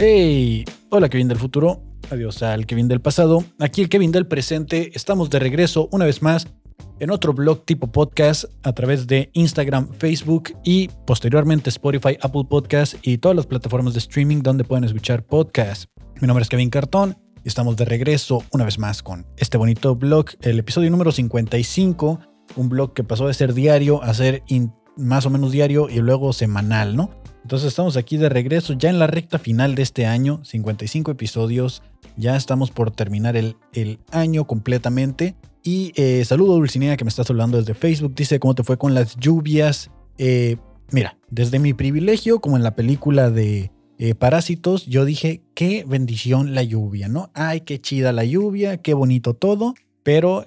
Hey, hola Kevin del futuro, adiós al Kevin del pasado, aquí el Kevin del presente, estamos de regreso una vez más en otro blog tipo podcast a través de Instagram, Facebook y posteriormente Spotify, Apple Podcast y todas las plataformas de streaming donde pueden escuchar podcasts. Mi nombre es Kevin Cartón y estamos de regreso una vez más con este bonito blog, el episodio número 55, un blog que pasó de ser diario a ser más o menos diario y luego semanal, ¿no? Entonces estamos aquí de regreso ya en la recta final de este año, 55 episodios, ya estamos por terminar el, el año completamente. Y eh, saludo a Dulcinea que me está saludando desde Facebook, dice cómo te fue con las lluvias. Eh, mira, desde mi privilegio, como en la película de eh, Parásitos, yo dije, qué bendición la lluvia, ¿no? Ay, qué chida la lluvia, qué bonito todo, pero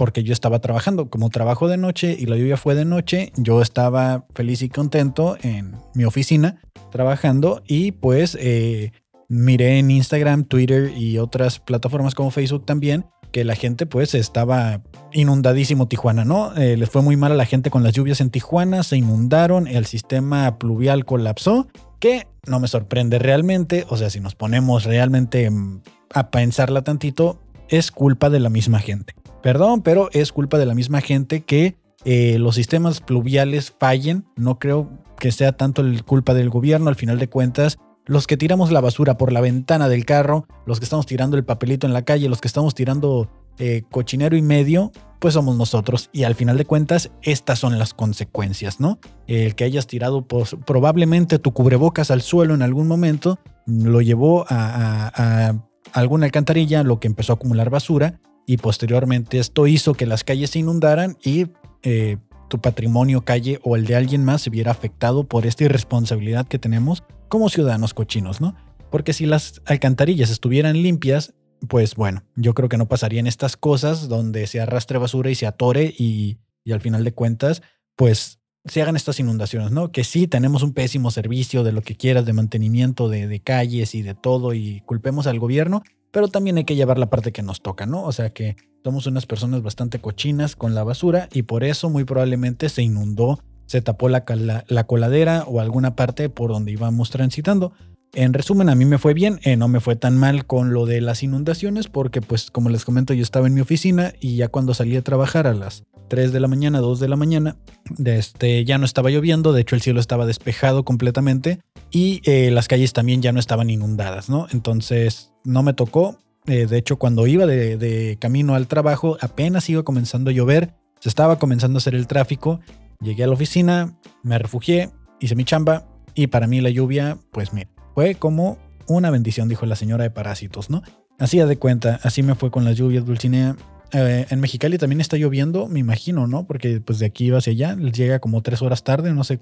porque yo estaba trabajando. Como trabajo de noche y la lluvia fue de noche, yo estaba feliz y contento en mi oficina trabajando y pues eh, miré en Instagram, Twitter y otras plataformas como Facebook también que la gente pues estaba inundadísimo Tijuana, ¿no? Eh, les fue muy mal a la gente con las lluvias en Tijuana, se inundaron, el sistema pluvial colapsó, que no me sorprende realmente, o sea, si nos ponemos realmente mm, a pensarla tantito, es culpa de la misma gente. Perdón, pero es culpa de la misma gente que eh, los sistemas pluviales fallen. No creo que sea tanto el culpa del gobierno. Al final de cuentas, los que tiramos la basura por la ventana del carro, los que estamos tirando el papelito en la calle, los que estamos tirando eh, cochinero y medio, pues somos nosotros. Y al final de cuentas, estas son las consecuencias, ¿no? El que hayas tirado pues, probablemente tu cubrebocas al suelo en algún momento, lo llevó a, a alguna alcantarilla, lo que empezó a acumular basura y posteriormente esto hizo que las calles se inundaran y eh, tu patrimonio, calle o el de alguien más se viera afectado por esta irresponsabilidad que tenemos como ciudadanos cochinos, ¿no? Porque si las alcantarillas estuvieran limpias, pues bueno, yo creo que no pasarían estas cosas donde se arrastre basura y se atore y, al final de cuentas, pues se hagan estas inundaciones, ¿no? Que sí tenemos un pésimo servicio de lo que quieras, de mantenimiento de, de calles y de todo y culpemos al gobierno, pero también hay que llevar la parte que nos toca, ¿no? O sea que somos unas personas bastante cochinas con la basura y por eso muy probablemente se inundó, se tapó la, la, coladera o alguna parte por donde íbamos transitando. En resumen, a mí me fue bien, eh, no me fue tan mal con lo de las inundaciones porque pues como les comento yo estaba en mi oficina y ya cuando salí a trabajar a las 3 de la mañana, 2 de la mañana, este, ya no estaba lloviendo, de hecho el cielo estaba despejado completamente y eh, las calles también ya no estaban inundadas, ¿no? Entonces no me tocó, eh, de hecho cuando iba de, camino al trabajo apenas iba comenzando a llover, se estaba comenzando a hacer el tráfico, llegué a la oficina, me refugié, hice mi chamba y para mí la lluvia, pues mira, fue como una bendición, dijo la señora de Parásitos, ¿no? Así de cuenta, así me fue con las lluvias, Dulcinea. Eh, en Mexicali también está lloviendo, me imagino, ¿no? Porque pues de aquí iba hacia allá, llega como tres horas tarde, no sé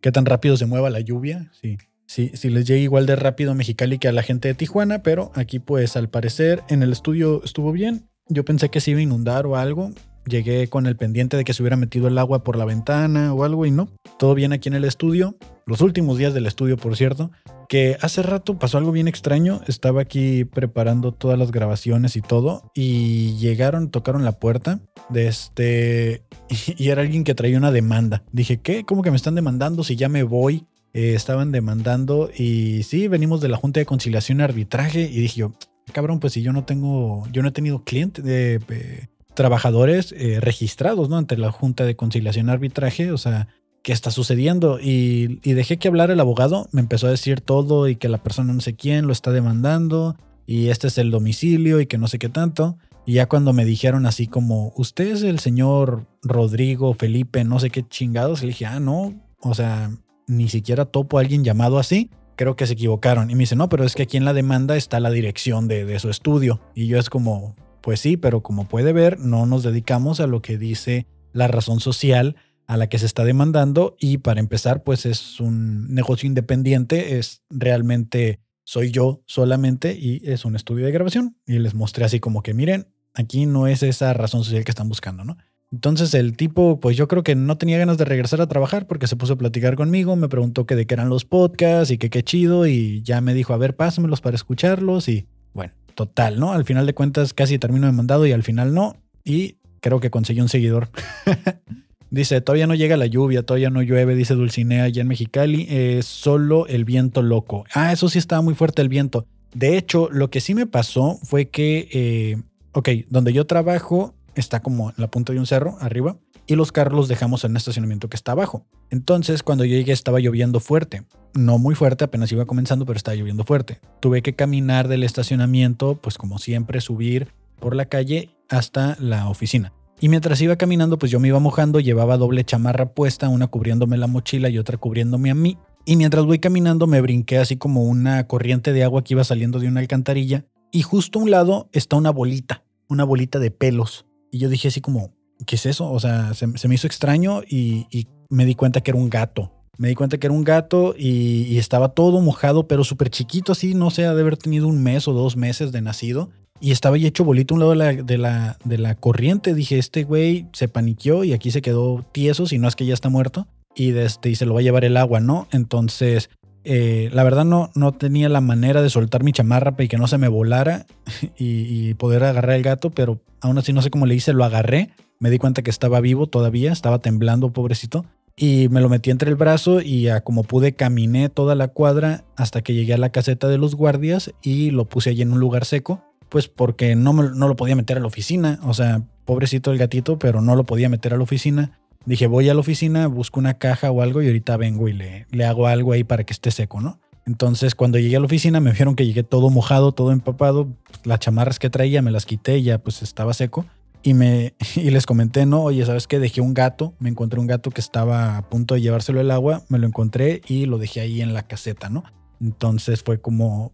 qué tan rápido se mueva la lluvia, sí. Sí, sí les llega igual de rápido Mexicali que a la gente de Tijuana, pero aquí pues al parecer en el estudio estuvo bien. Yo pensé que se iba a inundar o algo. Llegué con el pendiente de que se hubiera metido el agua por la ventana o algo y no. Todo bien aquí en el estudio. Los últimos días del estudio, por cierto que hace rato pasó algo bien extraño. Estaba aquí preparando todas las grabaciones y todo y llegaron, tocaron la puerta de este y, era alguien que traía una demanda. Dije, ¿qué? ¿Cómo que me están demandando si ya me voy? Eh, estaban demandando y sí, venimos de la Junta de Conciliación y Arbitraje y dije yo, cabrón, pues si yo no tengo, yo no he tenido clientes de... Eh, trabajadores eh, registrados, ¿no? Ante la Junta de Conciliación y Arbitraje, o sea, ¿qué está sucediendo? Y, dejé que hablar el abogado, me empezó a decir todo y que la persona no sé quién lo está demandando y este es el domicilio y que no sé qué tanto. Y ya cuando me dijeron así como, usted es el señor Rodrigo, Felipe, no sé qué chingados, le dije, ah, no, o sea, ni siquiera topo a alguien llamado así. Creo que se equivocaron. Y me dice, no, pero es que aquí en la demanda está la dirección de, de su estudio. Y yo es como, pues sí, pero como puede ver, no nos dedicamos a lo que dice la razón social a la que se está demandando y para empezar pues es un negocio independiente, es realmente soy yo solamente y es un estudio de grabación y les mostré así como que miren, aquí no es esa razón social que están buscando, ¿no? Entonces el tipo, pues yo creo que no tenía ganas de regresar a trabajar porque se puso a platicar conmigo, me preguntó que de qué eran los podcasts y que qué chido y ya me dijo, a ver, pásamelos para escucharlos y bueno, total, ¿no? Al final de cuentas casi termino demandado y al final no y creo que conseguí un seguidor. Dice, todavía no llega la lluvia, todavía no llueve, dice Dulcinea allá en Mexicali, es solo el viento loco. Ah, eso sí estaba muy fuerte el viento. De hecho, lo que sí me pasó fue que, eh, ok, donde yo trabajo está como en la punta de un cerro, arriba, y los carros los dejamos en un estacionamiento que está abajo. Entonces, cuando yo llegué estaba lloviendo fuerte. No muy fuerte, apenas iba comenzando, pero estaba lloviendo fuerte. Tuve que caminar del estacionamiento, pues como siempre, subir por la calle hasta la oficina. Y mientras iba caminando, pues yo me iba mojando, llevaba doble chamarra puesta, una cubriéndome la mochila y otra cubriéndome a mí. Y mientras voy caminando me brinqué así como una corriente de agua que iba saliendo de una alcantarilla. Y justo a un lado está una bolita, una bolita de pelos. Y yo dije así como, ¿qué es eso? O sea, se, me hizo extraño y, me di cuenta que era un gato. Me di cuenta que era un gato y, estaba todo mojado, pero súper chiquito así, no sé, de haber tenido un mes o dos meses de nacido y estaba ya hecho bolito a un lado de la, de corriente. Dije, este güey se paniqueó y aquí se quedó tieso, si no es que ya está muerto. Y, este, y se lo va a llevar el agua, ¿no? Entonces, eh, la verdad no, no tenía la manera de soltar mi chamarra y que no se me volara y, poder agarrar el gato, pero aún así no sé cómo le hice, lo agarré. Me di cuenta que estaba vivo todavía, estaba temblando, pobrecito. Y me lo metí entre el brazo y como pude caminé toda la cuadra hasta que llegué a la caseta de los guardias y lo puse allí en un lugar seco pues porque no, no lo podía meter a la oficina. O sea, pobrecito el gatito, pero no lo podía meter a la oficina. Dije, voy a la oficina, busco una caja o algo y ahorita vengo y le, le hago algo ahí para que esté seco, ¿no? Entonces, cuando llegué a la oficina, me vieron que llegué todo mojado, todo empapado. Las chamarras que traía me las quité y ya pues estaba seco. Y, me, y les comenté, no, oye, ¿sabes qué? Dejé un gato, me encontré un gato que estaba a punto de llevárselo el agua, me lo encontré y lo dejé ahí en la caseta, ¿no? Entonces fue como,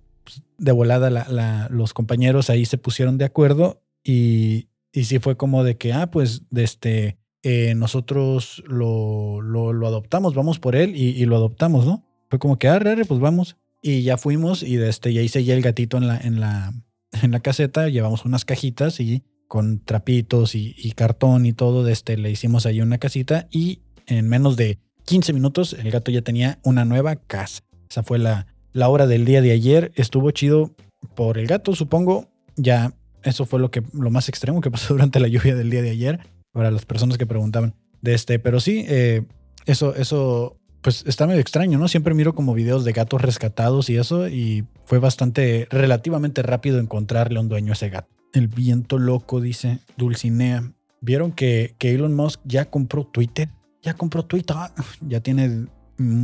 de volada los compañeros ahí se pusieron de acuerdo y, sí fue como de que, ah, pues de este, eh, nosotros lo, lo, adoptamos, vamos por él y, lo adoptamos, ¿no? Fue como que, ah, rare, pues vamos. Y ya fuimos y de este, y ahí seguía el gatito en la, en la, la caseta, llevamos unas cajitas y con trapitos y, y cartón y todo, de este, le hicimos ahí una casita y en menos de 15 minutos el gato ya tenía una nueva casa. Esa fue la, la hora del día de ayer. Estuvo chido por el gato, supongo. Ya, eso fue lo, que, lo más extremo que pasó durante la lluvia del día de ayer. Para las personas que preguntaban de este. Pero sí, eh, eso, eso, pues está medio extraño, ¿no? Siempre miro como videos de gatos rescatados y eso. Y fue bastante, relativamente rápido encontrarle un dueño a ese gato. El viento loco, dice Dulcinea. ¿Vieron que, que Elon Musk ya compró Twitter? Ya compró Twitter. Ya tiene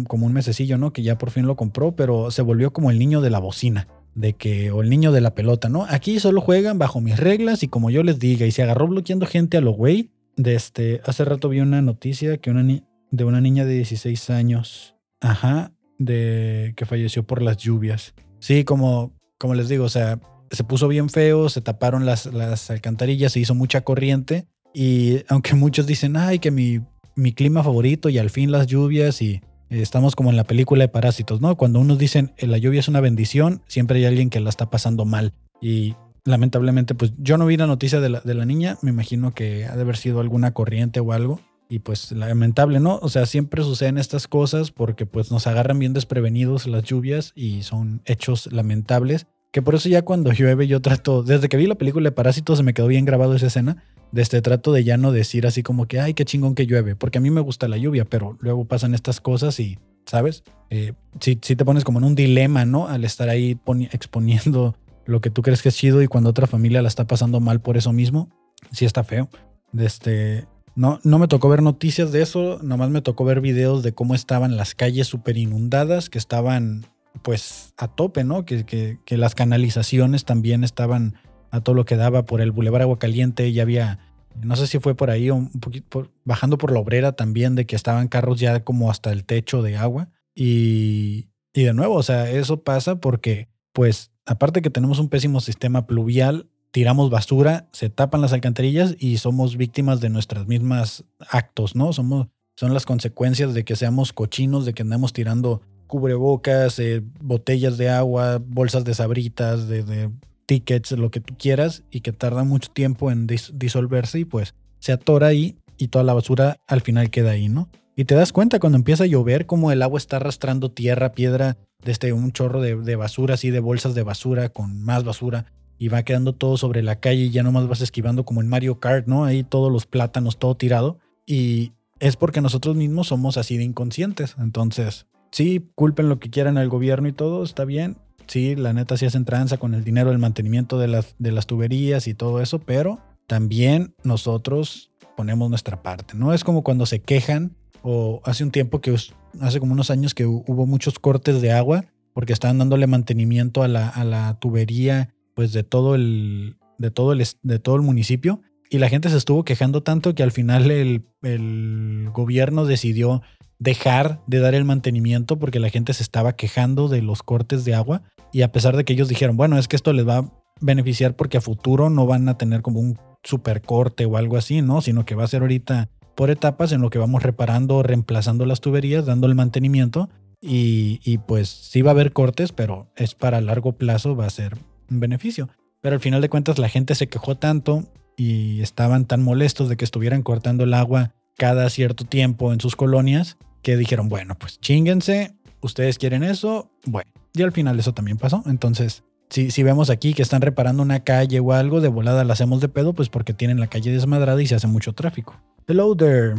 como un mesecillo, ¿no? Que ya por fin lo compró, pero se volvió como el niño de la bocina, de que, o el niño de la pelota, ¿no? Aquí solo juegan bajo mis reglas y como yo les diga, y se agarró bloqueando gente a lo güey. De este, hace rato vi una noticia que una de una niña de 16 años, ajá, de que falleció por las lluvias. Sí, como, como les digo, o sea, se puso bien feo, se taparon las, las alcantarillas, se hizo mucha corriente y aunque muchos dicen, ay, que mi, mi clima favorito y al fin las lluvias y Estamos como en la película de Parásitos, ¿no? Cuando unos dicen eh, la lluvia es una bendición, siempre hay alguien que la está pasando mal. Y lamentablemente, pues yo no vi la noticia de la, niña, me imagino que ha de haber sido alguna corriente o algo. Y pues lamentable, ¿no? O sea, siempre suceden estas cosas porque pues nos agarran bien desprevenidos las lluvias y son hechos lamentables. Que por eso ya cuando llueve yo trato, desde que vi la película de Parásitos se me quedó bien grabado esa escena este trato de ya no decir así como que, ay, qué chingón que llueve, porque a mí me gusta la lluvia, pero luego pasan estas cosas y, ¿sabes? Eh, si, te pones como en un dilema, ¿no? Al estar ahí exponiendo lo que tú crees que es chido y cuando otra familia la está pasando mal por eso mismo, sí está feo. De este, no, no me tocó ver noticias de eso, nomás me tocó ver videos de cómo estaban las calles súper inundadas, que estaban pues a tope, ¿no? Que, que, que las canalizaciones también estaban a todo lo que daba por el Boulevard Agua Caliente. Ya había, no sé si fue por ahí, un poquito bajando por la obrera también, de que estaban carros ya como hasta el techo de agua. Y, y de nuevo, o sea, eso pasa porque, pues, aparte que tenemos un pésimo sistema pluvial, tiramos basura, se tapan las alcantarillas y somos víctimas de nuestras mismas actos, ¿no? Somos, son las consecuencias de que seamos cochinos, de que andemos tirando cubrebocas, eh, botellas de agua, bolsas de sabritas, de tickets, lo que tú quieras, y que tarda mucho tiempo en disolverse y pues se atora ahí y toda la basura al final queda ahí, ¿no? Y te das cuenta cuando empieza a llover como el agua está arrastrando tierra, piedra, desde un chorro de, basura, así de bolsas de basura con más basura, y va quedando todo sobre la calle y ya nomás vas esquivando como en Mario Kart, ¿no? Ahí todos los plátanos, todo tirado. Y es porque nosotros mismos somos así de inconscientes. Entonces, sí, culpen lo que quieran al gobierno y todo, está bien. Sí, la neta sí hacen tranza con el dinero del mantenimiento de las, de las tuberías y todo eso, pero también nosotros ponemos nuestra parte, ¿no? Es como cuando se quejan o hace un tiempo que, hace como unos años que hubo muchos cortes de agua porque estaban dándole mantenimiento a la, a la tubería pues de todo el, de todo el, de todo el municipio y la gente se estuvo quejando tanto que al final el, el gobierno decidió dejar de dar el mantenimiento porque la gente se estaba quejando de los cortes de agua y a pesar de que ellos dijeron, bueno, es que esto les va a beneficiar porque a futuro no van a tener como un super corte o algo así, ¿no? Sino que va a ser ahorita por etapas en lo que vamos reparando, reemplazando las tuberías, dando el mantenimiento y, y pues sí va a haber cortes, pero es para largo plazo, va a ser un beneficio. Pero al final de cuentas la gente se quejó tanto y estaban tan molestos de que estuvieran cortando el agua cada cierto tiempo en sus colonias que dijeron, bueno, pues chinguense, ustedes quieren eso, bueno. Y al final eso también pasó. Entonces, si, si vemos aquí que están reparando una calle o algo, de volada la hacemos de pedo, pues porque tienen la calle desmadrada y se hace mucho tráfico. Hello there,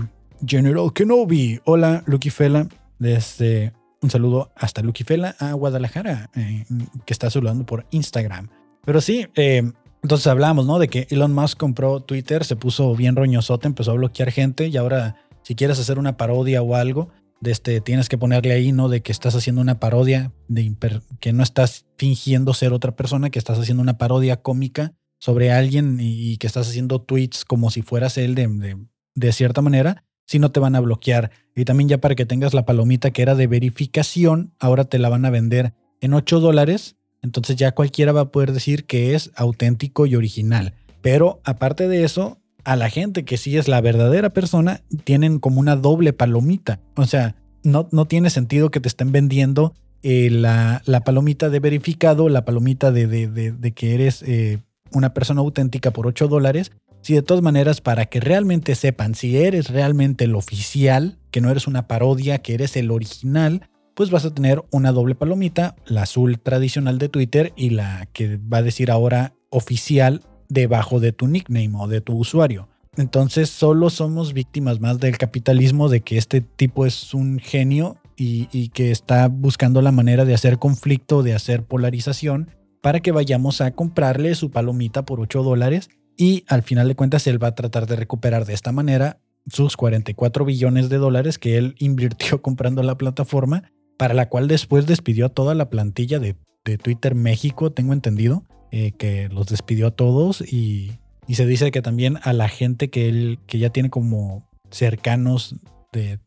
General Kenobi. Hola, Lucky Fela. Desde un saludo hasta Lucky Fela a Guadalajara, eh, que está saludando por Instagram. Pero sí, eh, entonces hablamos, ¿no? De que Elon Musk compró Twitter, se puso bien roñosote, empezó a bloquear gente y ahora si quieres hacer una parodia o algo, de este, tienes que ponerle ahí, ¿no? De que estás haciendo una parodia, de que no estás fingiendo ser otra persona, que estás haciendo una parodia cómica sobre alguien y, que estás haciendo tweets como si fueras él de, de, cierta manera, si no te van a bloquear. Y también ya para que tengas la palomita que era de verificación, ahora te la van a vender en 8 dólares entonces ya cualquiera va a poder decir que es auténtico y original. Pero aparte de eso, a la gente que sí es la verdadera persona, tienen como una doble palomita. O sea, no, no tiene sentido que te estén vendiendo eh, la, palomita de verificado, la palomita de, de, que eres eh, una persona auténtica por 8 dólares. Si de todas maneras, para que realmente sepan si eres realmente el oficial, que no eres una parodia, que eres el original, pues vas a tener una doble palomita, la azul tradicional de Twitter y la que va a decir ahora oficial debajo de tu nickname o de tu usuario. Entonces solo somos víctimas más del capitalismo, de que este tipo es un genio y, que está buscando la manera de hacer conflicto, de hacer polarización, para que vayamos a comprarle su palomita por 8 dólares y al final de cuentas él va a tratar de recuperar de esta manera sus 44 billones de dólares que él invirtió comprando la plataforma para la cual después despidió a toda la plantilla de, Twitter México, tengo entendido, eh, que los despidió a todos y, se dice que también a la gente que él, que ya tiene como cercanos de,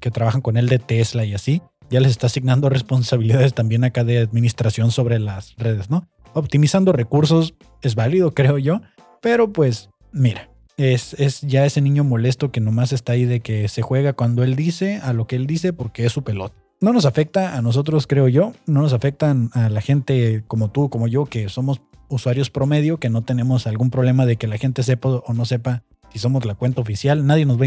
que trabajan con él de Tesla y así, ya les está asignando responsabilidades también acá de administración sobre las redes, ¿no? Optimizando recursos es válido, creo yo, pero pues mira, es, es, ya ese niño molesto que nomás está ahí de que se juega cuando él dice a lo que él dice porque es su pelota no nos afecta a nosotros, creo yo, no nos afectan a la gente como tú, como yo, que somos usuarios promedio, que no tenemos algún problema de que la gente sepa o no sepa si somos la cuenta oficial. Nadie nos va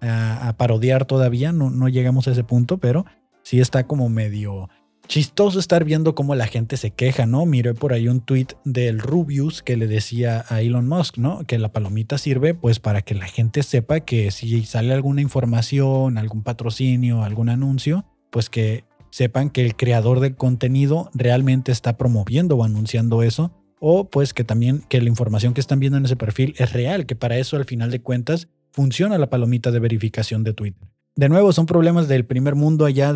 a, a, parodiar todavía, no, no llegamos a ese punto, pero sí está como medio chistoso estar viendo cómo la gente se queja, ¿no? Miré por ahí un tweet del Rubius que le decía a Elon Musk, ¿no? Que la palomita sirve pues para que la gente sepa que si sale alguna información, algún patrocinio, algún anuncio, pues que sepan que el creador del contenido realmente está promoviendo o anunciando eso, o pues que también que la información que están viendo en ese perfil es real, que para eso al final de cuentas funciona la palomita de verificación de Twitter. De nuevo, son problemas del primer mundo allá,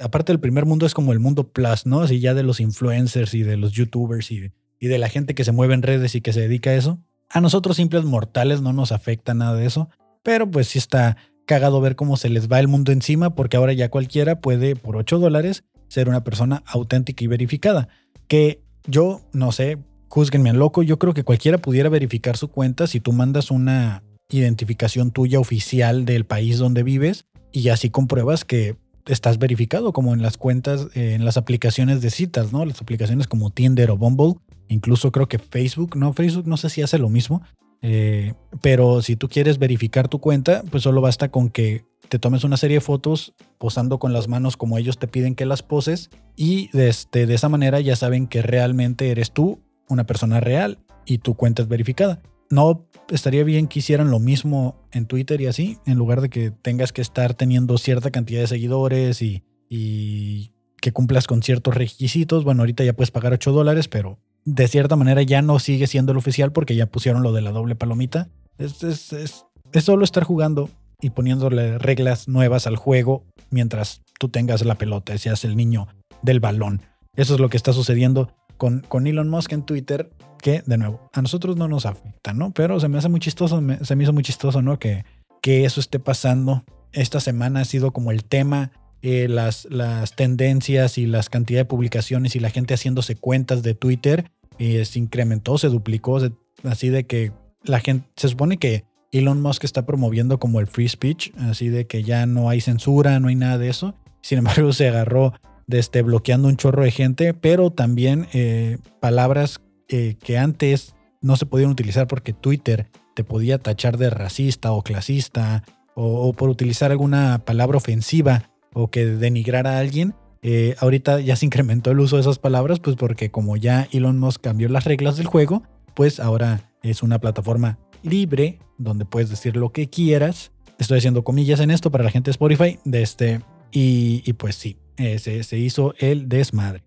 aparte del primer mundo es como el mundo plus, ¿no? Así ya de los influencers y de los youtubers y y de la gente que se mueve en redes y que se dedica a eso. A nosotros simples mortales no nos afecta nada de eso, pero pues sí está cagado ver cómo se les va el mundo encima porque ahora ya cualquiera puede por 8 dólares ser una persona auténtica y verificada. Que yo, no sé, juzguenme al loco, yo creo que cualquiera pudiera verificar su cuenta si tú mandas una identificación tuya oficial del país donde vives y así compruebas que estás verificado como en las cuentas, eh, en las aplicaciones de citas, ¿no? Las aplicaciones como Tinder o Bumble, incluso creo que Facebook, no, Facebook no sé si hace lo mismo, eh, pero si tú quieres verificar tu cuenta, pues solo basta con que te tomes una serie de fotos posando con las manos como ellos te piden que las poses y de, este, de esa manera ya saben que realmente eres tú una persona real y tu cuenta es verificada. no estaría bien que hicieran lo mismo en Twitter y así, en lugar de que tengas que estar teniendo cierta cantidad de seguidores y, y que cumplas con ciertos requisitos. Bueno, ahorita ya puedes pagar 8 dólares, pero de cierta manera ya no sigue siendo el oficial porque ya pusieron lo de la doble palomita. Es, solo estar jugando y poniéndole reglas nuevas al juego mientras tú tengas la pelota, seas el niño del balón. Eso es lo que está sucediendo con, con Elon Musk en Twitter, que de nuevo, a nosotros no nos afecta, ¿no? Pero se me hace muy chistoso, se me hizo muy chistoso, ¿no? Que, que eso esté pasando. Esta semana ha sido como el tema, eh, las, las tendencias y las cantidades de publicaciones y la gente haciéndose cuentas de Twitter se incrementó, se duplicó, así de que la gente, se supone que Elon Musk está promoviendo como el free speech, así de que ya no hay censura, no hay nada de eso. Sin embargo, se agarró de este, bloqueando un chorro de gente, pero también eh, palabras eh, que antes no se podían utilizar porque Twitter te podía tachar de racista o clasista o, por utilizar alguna palabra ofensiva o que denigrara a alguien. Eh, ahorita ya se incrementó el uso de esas palabras, pues porque como ya Elon Musk cambió las reglas del juego, pues ahora es una plataforma libre donde puedes decir lo que quieras. Estoy haciendo comillas en esto para la gente de Spotify. De este, y, pues sí, eh, se, hizo el desmadre.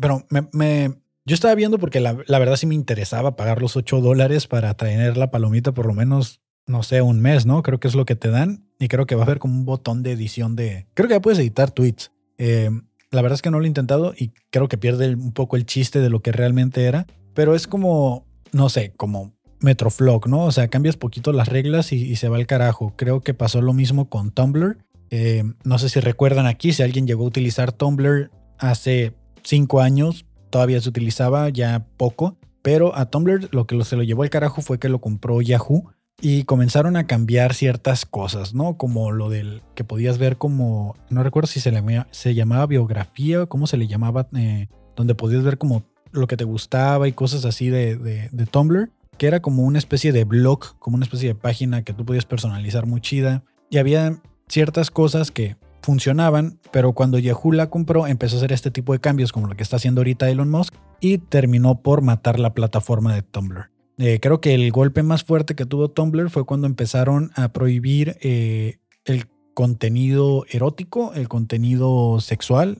Pero me, yo estaba viendo porque la, verdad sí me interesaba pagar los 8 dólares para traer la palomita por lo menos, no sé, un mes, ¿no? Creo que es lo que te dan. Y creo que va a haber como un botón de edición de... Creo que ya puedes editar tweets. Eh, la verdad es que no lo he intentado y creo que pierde un poco el chiste de lo que realmente era. Pero es como, no sé, como Metroflog, ¿no? O sea, cambias poquito las reglas y, se va al carajo. Creo que pasó lo mismo con Tumblr. Eh, no sé si recuerdan aquí, si alguien llegó a utilizar Tumblr hace cinco años, todavía se utilizaba ya poco, pero a Tumblr lo que se lo llevó al carajo fue que lo compró Yahoo y comenzaron a cambiar ciertas cosas, ¿no? Como lo del que podías ver como, no recuerdo si se, le, se llamaba biografía o cómo se le llamaba, eh, donde podías ver como lo que te gustaba y cosas así de, de Tumblr que era como una especie de blog, como una especie de página que tú podías personalizar muy chida. Y había ciertas cosas que funcionaban, pero cuando Yahoo la compró empezó a hacer este tipo de cambios como lo que está haciendo ahorita Elon Musk y terminó por matar la plataforma de Tumblr. Eh, creo que el golpe más fuerte que tuvo Tumblr fue cuando empezaron a prohibir eh, el contenido erótico, el contenido sexual,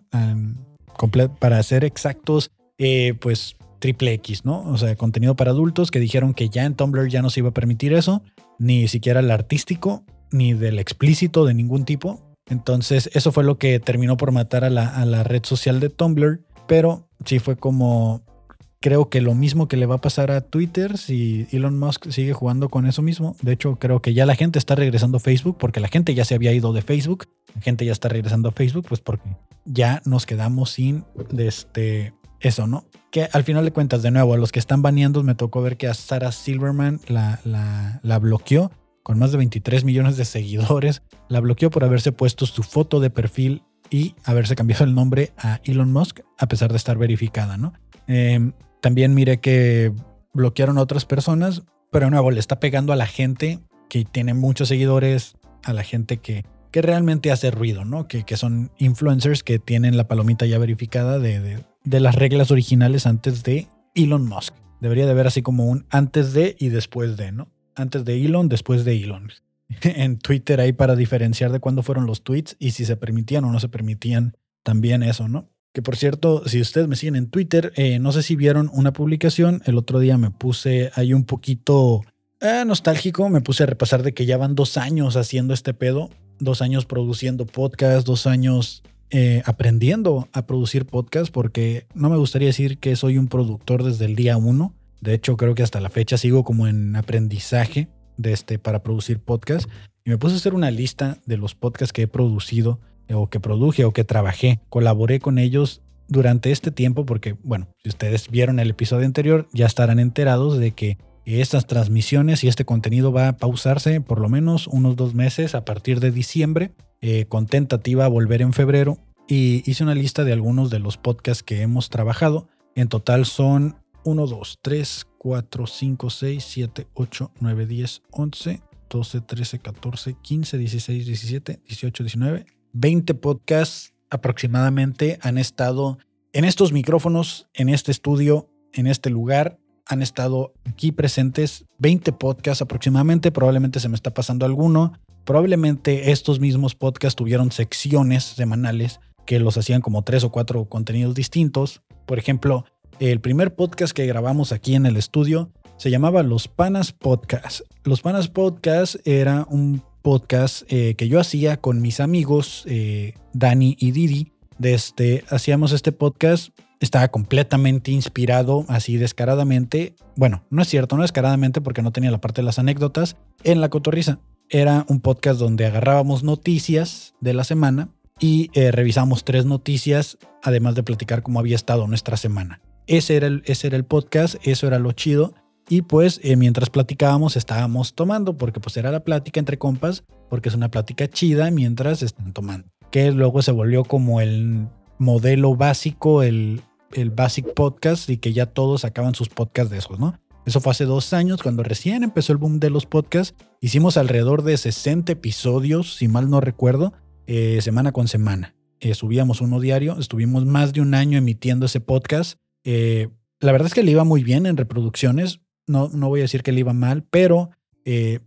para ser exactos, eh, pues triple X, ¿no? O sea, contenido para adultos que dijeron que ya en Tumblr ya no se iba a permitir eso, ni siquiera el artístico, ni del explícito de ningún tipo. Entonces, eso fue lo que terminó por matar a la, red social de Tumblr, pero sí fue como, creo que lo mismo que le va a pasar a Twitter si Elon Musk sigue jugando con eso mismo. De hecho, creo que ya la gente está regresando a Facebook porque la gente ya se había ido de Facebook. La gente ya está regresando a Facebook, pues porque ya nos quedamos sin este, eso, ¿no? Que al final de cuentas, de nuevo, a los que están baneando, me tocó ver que a Sarah Silverman la, la, bloqueó con más de 23 millones de seguidores. La bloqueó por haberse puesto su foto de perfil y haberse cambiado el nombre a Elon Musk, a pesar de estar verificada, ¿no? Em, también mire que bloquearon a otras personas, pero de nuevo le está pegando a la gente que tiene muchos seguidores, a la gente que, que realmente hace ruido, ¿no? Que, que son influencers que tienen la palomita ya verificada de, de las reglas originales antes de Elon Musk. Debería de haber así como un antes de y después de, ¿no? Antes de Elon, después de Elon. en Twitter ahí para diferenciar de cuándo fueron los tweets y si se permitían o no se permitían también eso, ¿no? Que por cierto, si ustedes me siguen en Twitter, eh, no sé si vieron una publicación, el otro día me puse ahí un poquito eh, nostálgico, me puse a repasar de que ya van dos años haciendo este pedo, dos años produciendo podcast, dos años eh, aprendiendo a producir podcast porque no me gustaría decir que soy un productor desde el día uno. De hecho, creo que hasta la fecha sigo como en aprendizaje de este, para producir podcast. Y me puse a hacer una lista de los podcasts que he producido o que produje o que trabajé. Colaboré con ellos durante este tiempo porque, bueno, si ustedes vieron el episodio anterior, ya estarán enterados de que estas transmisiones y este contenido va a pausarse por lo menos unos dos meses a partir de diciembre eh, con tentativa a volver en febrero y hice una lista de algunos de los podcasts que hemos trabajado. En total son 1, 2, 3, 4, 5, 6, 7, 8, 9, 10, 11, 12, 13, 14, 15, 16, 17, 18, 19, 20 podcasts aproximadamente han estado en estos micrófonos, en este estudio, en este lugar, han estado aquí presentes 20 podcasts aproximadamente, probablemente se me está pasando alguno, probablemente estos mismos podcasts tuvieron secciones semanales que los hacían como tres o cuatro contenidos distintos. Por ejemplo, el primer podcast que grabamos aquí en el estudio se llamaba Los Panas Podcast. Los Panas Podcast era un podcast eh, que yo hacía con mis amigos eh, Dani y Didi. Desde, hacíamos este podcast estaba completamente inspirado así descaradamente. Bueno, no es cierto, no descaradamente porque no tenía la parte de las anécdotas en la cotorriza. Era un podcast donde agarrábamos noticias de la semana y eh, revisamos tres noticias, además de platicar cómo había estado nuestra semana. Ese era el, ese era el podcast, eso era lo chido. Y pues eh, mientras platicábamos estábamos tomando, porque pues era la plática entre compas, porque es una plática chida mientras están tomando. Que luego se volvió como el modelo básico, el, el Basic Podcast y que ya todos sacaban sus podcasts de esos, ¿no? Eso fue hace dos años, cuando recién empezó el boom de los podcasts. Hicimos alrededor de 60 episodios, si mal no recuerdo, eh, semana con semana. Eh, subíamos uno diario, estuvimos más de un año emitiendo ese podcast. La verdad es que le iba muy bien en reproducciones, no, no voy a decir que le iba mal, pero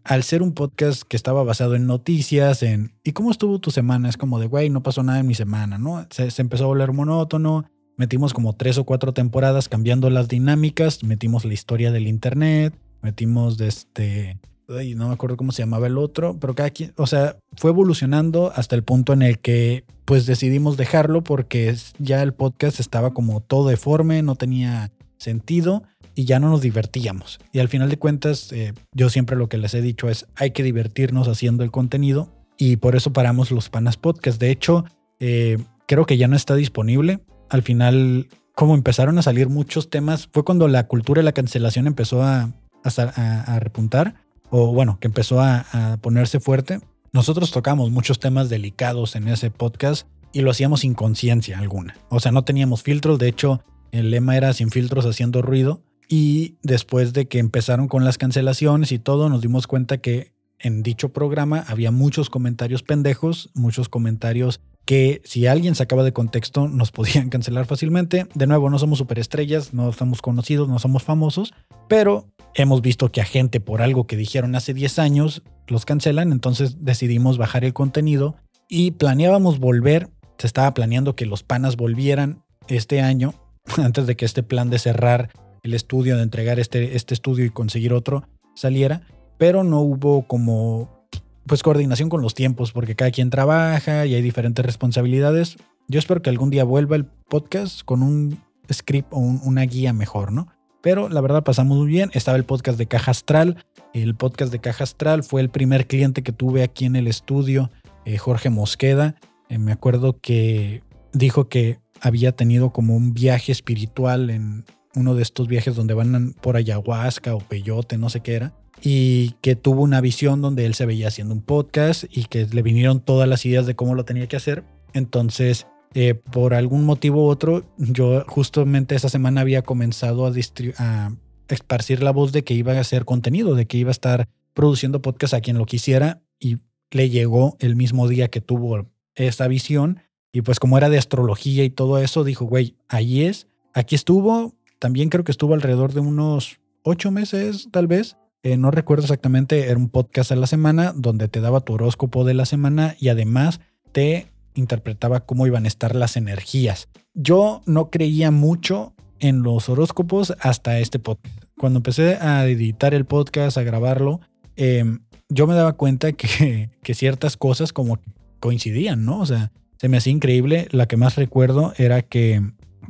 al ser un podcast que estaba basado en noticias, en ¿y cómo estuvo tu semana? Es como de, güey, no pasó nada en mi semana, ¿no? Se, empezó a volver monótono, Metimos como tres o cuatro temporadas cambiando las dinámicas, metimos la historia del internet, metimos de este, no me acuerdo cómo se llamaba el otro, pero cada quien, o sea, fue evolucionando hasta el punto en el que pues decidimos dejarlo porque ya el podcast estaba como todo deforme, no tenía sentido y ya no nos divertíamos. Y al final de cuentas, eh, yo siempre lo que les he dicho es, hay que divertirnos haciendo el contenido y por eso paramos los Panas Podcast. De hecho, eh, creo que ya no está disponible al final, como empezaron a salir muchos temas, fue cuando la cultura de la cancelación empezó a, a, repuntar, o bueno, que empezó a, a ponerse fuerte. Nosotros tocamos muchos temas delicados en ese podcast y lo hacíamos sin conciencia alguna. O sea, no teníamos filtros, de hecho, el lema era sin filtros haciendo ruido. Y después de que empezaron con las cancelaciones y todo, nos dimos cuenta que en dicho programa había muchos comentarios pendejos, muchos comentarios que si alguien sacaba de contexto nos podían cancelar fácilmente. De nuevo, no somos superestrellas, no estamos conocidos, no somos famosos, pero hemos visto que a gente por algo que dijeron hace 10 años los cancelan, entonces decidimos bajar el contenido y planeábamos volver, se estaba planeando que los panas volvieran este año, antes de que este plan de cerrar el estudio, de entregar este, este estudio y conseguir otro saliera, pero no hubo como pues coordinación con los tiempos, porque cada quien trabaja y hay diferentes responsabilidades. Yo espero que algún día vuelva el podcast con un script o una guía mejor, ¿no? Pero la verdad pasamos muy bien. Estaba el podcast de Caja Astral. El podcast de Caja Astral fue el primer cliente que tuve aquí en el estudio, eh, Jorge Mosqueda. Eh, me acuerdo que dijo que había tenido como un viaje espiritual en uno de estos viajes donde van por ayahuasca o peyote, no sé qué era y que tuvo una visión donde él se veía haciendo un podcast y que le vinieron todas las ideas de cómo lo tenía que hacer. Entonces, eh, por algún motivo u otro, yo justamente esa semana había comenzado a, a esparcir la voz de que iba a hacer contenido, de que iba a estar produciendo podcast a quien lo quisiera y le llegó el mismo día que tuvo esa visión y pues como era de astrología y todo eso, dijo, güey, ahí es, aquí estuvo, también creo que estuvo alrededor de unos ocho meses tal vez eh, no recuerdo exactamente, era un podcast a la semana donde te daba tu horóscopo de la semana y además te interpretaba cómo iban a estar las energías. Yo no creía mucho en los horóscopos hasta este podcast. Cuando empecé a editar el podcast, a grabarlo, em, yo me daba cuenta que, que ciertas cosas como coincidían, ¿no? O sea, se me hacía increíble. La que más recuerdo era que,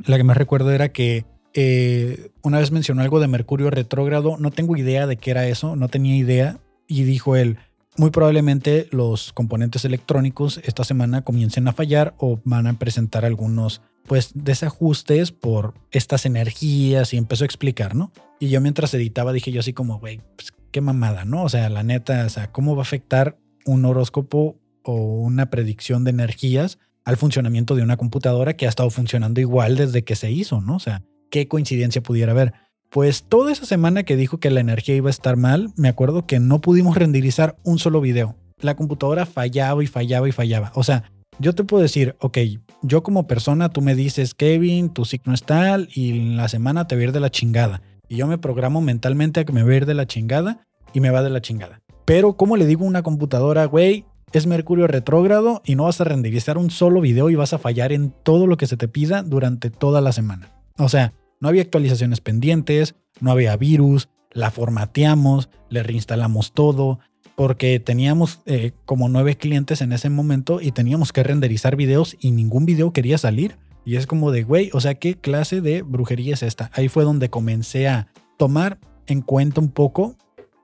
la que más recuerdo era que eh, una vez mencionó algo de Mercurio retrógrado, no tengo idea de qué era eso, no tenía idea, y dijo él, muy probablemente los componentes electrónicos esta semana comiencen a fallar o van a presentar algunos pues desajustes por estas energías y empezó a explicar, ¿no? Y yo mientras editaba dije yo así como, güey, pues qué mamada, ¿no? O sea, la neta, o sea, ¿cómo va a afectar un horóscopo o una predicción de energías al funcionamiento de una computadora que ha estado funcionando igual desde que se hizo, ¿no? O sea, qué coincidencia pudiera haber. Pues toda esa semana que dijo que la energía iba a estar mal, me acuerdo que no pudimos renderizar un solo video. La computadora fallaba y fallaba y fallaba. O sea, yo te puedo decir, ok, yo como persona, tú me dices, Kevin, tu signo es tal y la semana te va a ir de la chingada. y yo me programo mentalmente a que me va a ir de la chingada y me va de la chingada. Pero, ¿cómo le digo a una computadora, güey? Es Mercurio retrógrado y no vas a renderizar un solo video y vas a fallar en todo lo que se te pida durante toda la semana. O sea, no había actualizaciones pendientes, no había virus, la formateamos, le reinstalamos todo, porque teníamos eh, como nueve clientes en ese momento y teníamos que renderizar videos y ningún video quería salir. Y es como de, güey, o sea, ¿qué clase de brujería es esta? Ahí fue donde comencé a tomar en cuenta un poco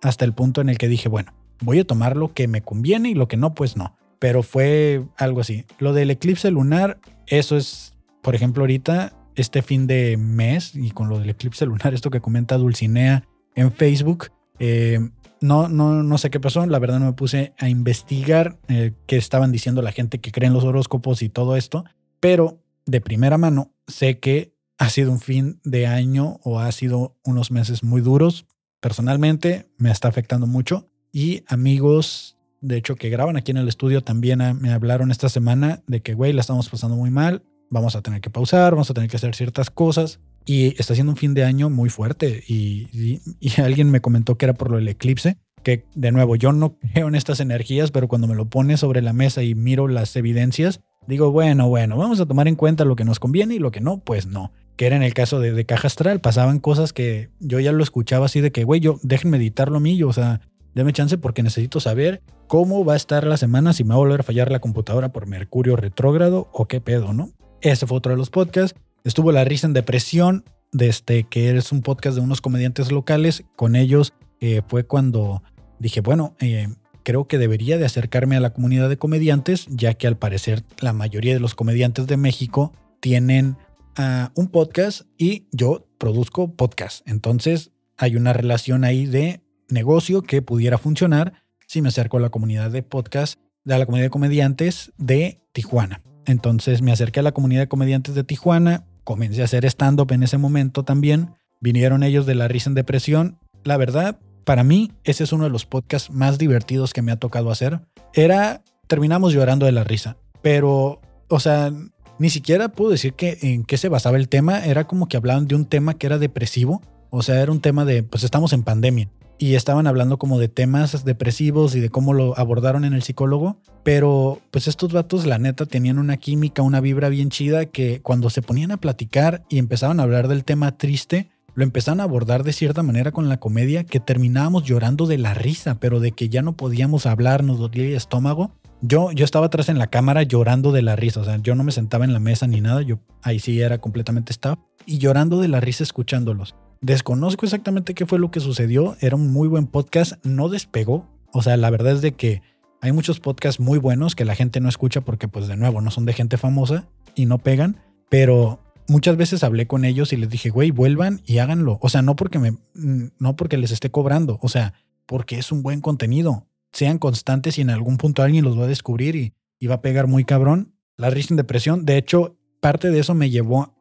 hasta el punto en el que dije, bueno, voy a tomar lo que me conviene y lo que no, pues no. Pero fue algo así. Lo del eclipse lunar, eso es, por ejemplo, ahorita, este fin de mes, y con lo del eclipse lunar, esto que comenta Dulcinea en Facebook, eh, no, no, no sé qué pasó. La verdad no me puse a investigar eh, qué estaban diciendo la gente que cree en los horóscopos y todo esto. Pero de primera mano sé que ha sido un fin de año o ha sido unos meses muy duros. Personalmente me está afectando mucho. Y amigos, de hecho, que graban aquí en el estudio también me hablaron esta semana de que, güey, la estamos pasando muy mal. Vamos a tener que pausar, vamos a tener que hacer ciertas cosas. Y está siendo un fin de año muy fuerte. Y, alguien me comentó que era por lo del eclipse. Que de nuevo, yo no creo en estas energías, pero cuando me lo pone sobre la mesa y miro las evidencias, digo, bueno, bueno, vamos a tomar en cuenta lo que nos conviene y lo que no, pues no. Que era en el caso de, de Caja Astral, pasaban cosas que yo ya lo escuchaba así de que, güey, yo déjenme editarlo a mí, yo, o sea, déme chance porque necesito saber cómo va a estar la semana, si me va a volver a fallar la computadora por Mercurio retrógrado o qué pedo, ¿no? Ese fue otro de los podcasts. Estuvo La Risa en Depresión, desde que es un podcast de unos comediantes locales. Con ellos eh, fue cuando dije, bueno, eh, creo que debería de acercarme a la comunidad de comediantes, ya que al parecer la mayoría de los comediantes de México tienen ah, un podcast y yo produzco podcast. Entonces hay una relación ahí de negocio que pudiera funcionar si me acerco a la comunidad de podcast, de la comunidad de comediantes de Tijuana. Entonces me acerqué a la comunidad de comediantes de Tijuana, comencé a hacer stand-up en ese momento también. Vinieron ellos de La Risa en Depresión. La verdad, para mí, ese es uno de los podcasts más divertidos que me ha tocado hacer. Era, terminamos llorando de la risa, pero, o sea, ni siquiera puedo decir que en qué se basaba el tema. Era como que hablaban de un tema que era depresivo. O sea, era un tema de, pues estamos en pandemia y estaban hablando como de temas depresivos y de cómo lo abordaron en el psicólogo, pero pues estos vatos la neta tenían una química, una vibra bien chida que cuando se ponían a platicar y empezaban a hablar del tema triste, lo empezaron a abordar de cierta manera con la comedia que terminábamos llorando de la risa, pero de que ya no podíamos hablar, nos dolía el estómago. Yo, yo estaba atrás en la cámara llorando de la risa, o sea, yo no me sentaba en la mesa ni nada, yo ahí sí era completamente staff y llorando de la risa escuchándolos. Desconozco exactamente qué fue lo que sucedió. Era un muy buen podcast. No despegó. O sea, la verdad es de que hay muchos podcasts muy buenos que la gente no escucha porque, pues, de nuevo, no son de gente famosa y no pegan. Pero muchas veces hablé con ellos y les dije, güey, vuelvan y háganlo. O sea, no porque me, no porque les esté cobrando. O sea, porque es un buen contenido. Sean constantes y en algún punto alguien los va a descubrir y, y va a pegar muy cabrón. La risa en depresión, de hecho, parte de eso me llevó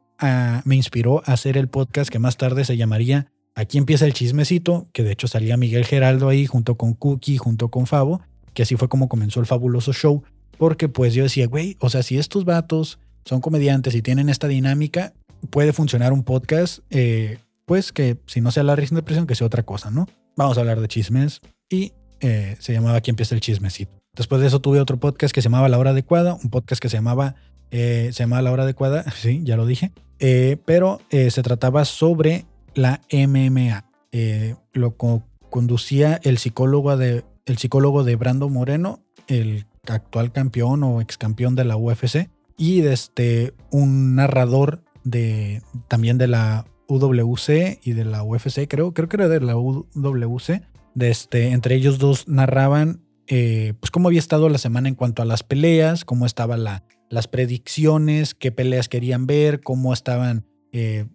me inspiró a hacer el podcast que más tarde se llamaría Aquí empieza el chismecito, que de hecho salía Miguel Geraldo ahí junto con Cookie, junto con Favo, que así fue como comenzó el fabuloso show, porque pues yo decía, güey, o sea, si estos vatos son comediantes y tienen esta dinámica, puede funcionar un podcast, eh, pues que si no sea la risa de depresión, que sea otra cosa, ¿no? Vamos a hablar de chismes y eh, se llamaba Aquí empieza el chismecito. Después de eso tuve otro podcast que se llamaba La Hora Adecuada, un podcast que se llamaba, eh, se llamaba La Hora Adecuada, sí, ya lo dije, eh, pero eh, se trataba sobre la MMA. Eh, lo conducía el psicólogo, de, el psicólogo de Brando Moreno, el actual campeón o ex campeón de la UFC, y este, un narrador de, también de la UWC y de la UFC, creo, creo que era de la UWC. De este, entre ellos dos narraban pues cómo había estado la semana en cuanto a las peleas, cómo estaba la, las predicciones, qué peleas querían ver, cómo estaban, eh,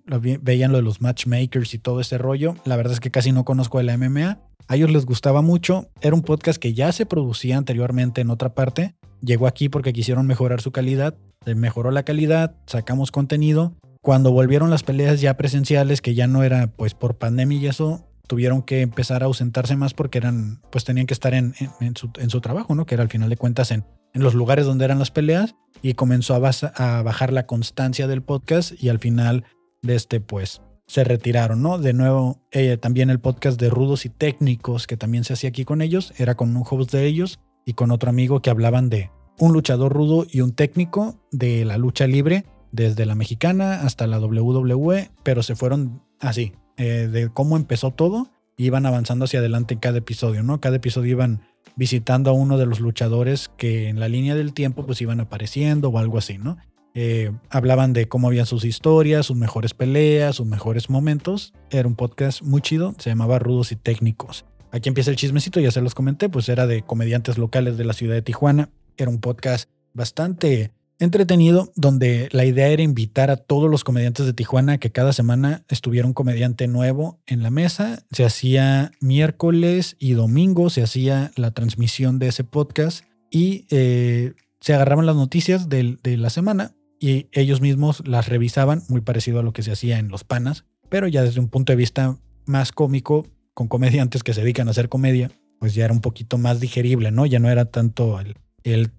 veían lo de los matchmakers y todo ese rollo. La verdad es que casi no conozco de la MMA. A ellos les gustaba mucho. Era un podcast que ya se producía anteriormente en otra parte. Llegó aquí porque quisieron mejorar su calidad. Mejoró la calidad, sacamos contenido. Cuando volvieron las peleas ya presenciales, que ya no era pues por pandemia y eso, tuvieron que empezar a ausentarse más porque eran, pues tenían que estar en, su, en su, trabajo, ¿no? Que era al final de cuentas en, en los lugares donde eran las peleas y comenzó a, bajar la constancia del podcast y al final de este pues se retiraron, ¿no? De nuevo, eh, también el podcast de Rudos y Técnicos, que también se hacía aquí con ellos, era con un host de ellos y con otro amigo que hablaban de un luchador rudo y un técnico de la lucha libre, desde la mexicana hasta la WWE, pero se fueron así, eh, de cómo empezó todo, iban avanzando hacia adelante en cada episodio, ¿no? Cada episodio iban visitando a uno de los luchadores que en la línea del tiempo pues iban apareciendo o algo así, ¿no? Eh, hablaban de cómo habían sus historias, sus mejores peleas, sus mejores momentos. Era un podcast muy chido, se llamaba Rudos y Técnicos. Aquí empieza el chismecito, ya se los comenté, pues era de comediantes locales de la ciudad de Tijuana. Era un podcast bastante entretenido, donde la idea era invitar a todos los comediantes de Tijuana que cada semana estuviera un comediante nuevo en la mesa. Se hacía miércoles y domingo, se hacía la transmisión de ese podcast y eh, se agarraban las noticias de la semana y ellos mismos las revisaban, muy parecido a lo que se hacía en Los Panas, pero ya desde un punto de vista más cómico, con comediantes que se dedican a hacer comedia, pues ya era un poquito más digerible, ¿no? Ya no era tanto el,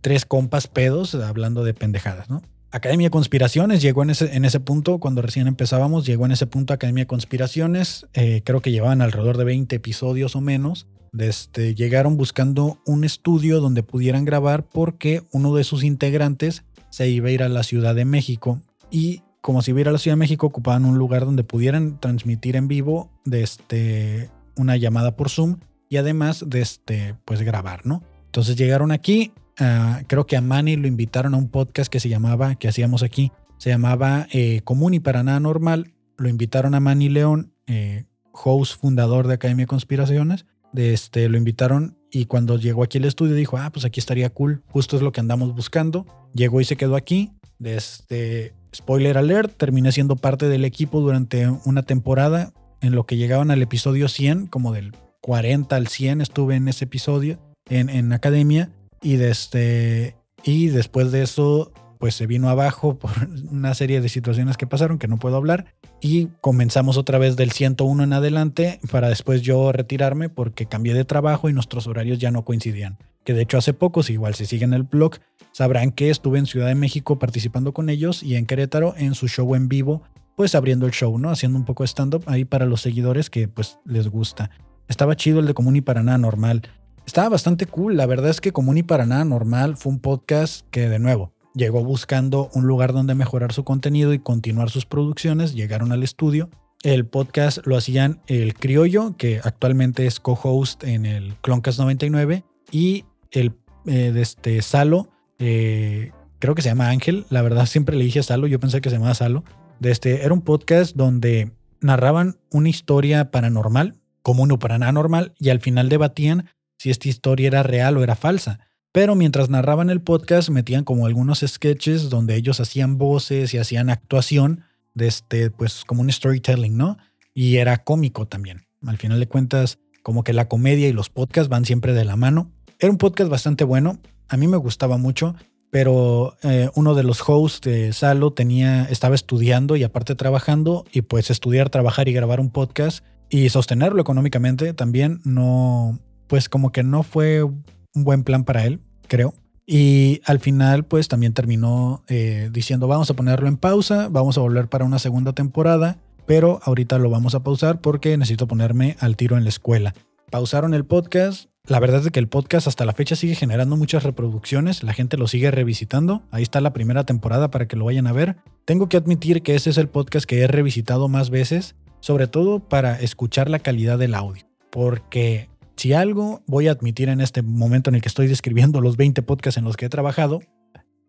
tres compas pedos hablando de pendejadas, ¿no? Academia Conspiraciones llegó en ese, en ese punto, cuando recién empezábamos, llegó en ese punto Academia Conspiraciones, eh, creo que llevaban alrededor de 20 episodios o menos, desde, llegaron buscando un estudio donde pudieran grabar porque uno de sus integrantes se iba a ir a la Ciudad de México y como si iba a ir a la Ciudad de México ocupaban un lugar donde pudieran transmitir en vivo este, una llamada por Zoom y además de este, pues grabar, ¿no? Entonces llegaron aquí, ah, creo que a Manny lo invitaron a un podcast que se llamaba, que hacíamos aquí, se llamaba eh, Común y para nada normal, lo invitaron a Manny León, eh, host fundador de Academia de Conspiraciones, de este, lo invitaron y cuando llegó aquí al estudio dijo, ah, pues aquí estaría cool, justo es lo que andamos buscando. Llegó y se quedó aquí. Desde, spoiler alert, terminé siendo parte del equipo durante una temporada. En lo que llegaban al episodio 100, como del 40 al 100 estuve en ese episodio en, en academia y desde y después de eso pues se vino abajo por una serie de situaciones que pasaron que no puedo hablar y comenzamos otra vez del 101 en adelante para después yo retirarme porque cambié de trabajo y nuestros horarios ya no coincidían. Que de hecho hace poco, si igual si siguen el blog, sabrán que estuve en Ciudad de México participando con ellos y en Querétaro en su show en vivo, pues abriendo el show, ¿no? Haciendo un poco de stand-up ahí para los seguidores que pues les gusta. Estaba chido el de Común y para nada normal. Estaba bastante cool. La verdad es que Común y para nada normal fue un podcast que de nuevo llegó buscando un lugar donde mejorar su contenido y continuar sus producciones, llegaron al estudio. El podcast lo hacían el Criollo, que actualmente es co-host en el Cloncast 99, y el eh, de este Salo, eh, creo que se llama Ángel, la verdad siempre le dije Salo, yo pensé que se llamaba Salo. Este, era un podcast donde narraban una historia paranormal, común o para nada normal, y al final debatían si esta historia era real o era falsa. Pero mientras narraban el podcast metían como algunos sketches donde ellos hacían voces y hacían actuación de este, pues como un storytelling, ¿no? Y era cómico también. Al final de cuentas, como que la comedia y los podcasts van siempre de la mano. Era un podcast bastante bueno, a mí me gustaba mucho, pero eh, uno de los hosts de Salo tenía, estaba estudiando y aparte trabajando, y pues estudiar, trabajar y grabar un podcast y sostenerlo económicamente también no, pues como que no fue un buen plan para él creo. Y al final, pues también terminó eh, diciendo, vamos a ponerlo en pausa, vamos a volver para una segunda temporada, pero ahorita lo vamos a pausar porque necesito ponerme al tiro en la escuela. Pausaron el podcast. La verdad es que el podcast hasta la fecha sigue generando muchas reproducciones, la gente lo sigue revisitando. Ahí está la primera temporada para que lo vayan a ver. Tengo que admitir que ese es el podcast que he revisitado más veces, sobre todo para escuchar la calidad del audio, porque si algo voy a admitir en este momento en el que estoy describiendo los 20 podcasts en los que he trabajado,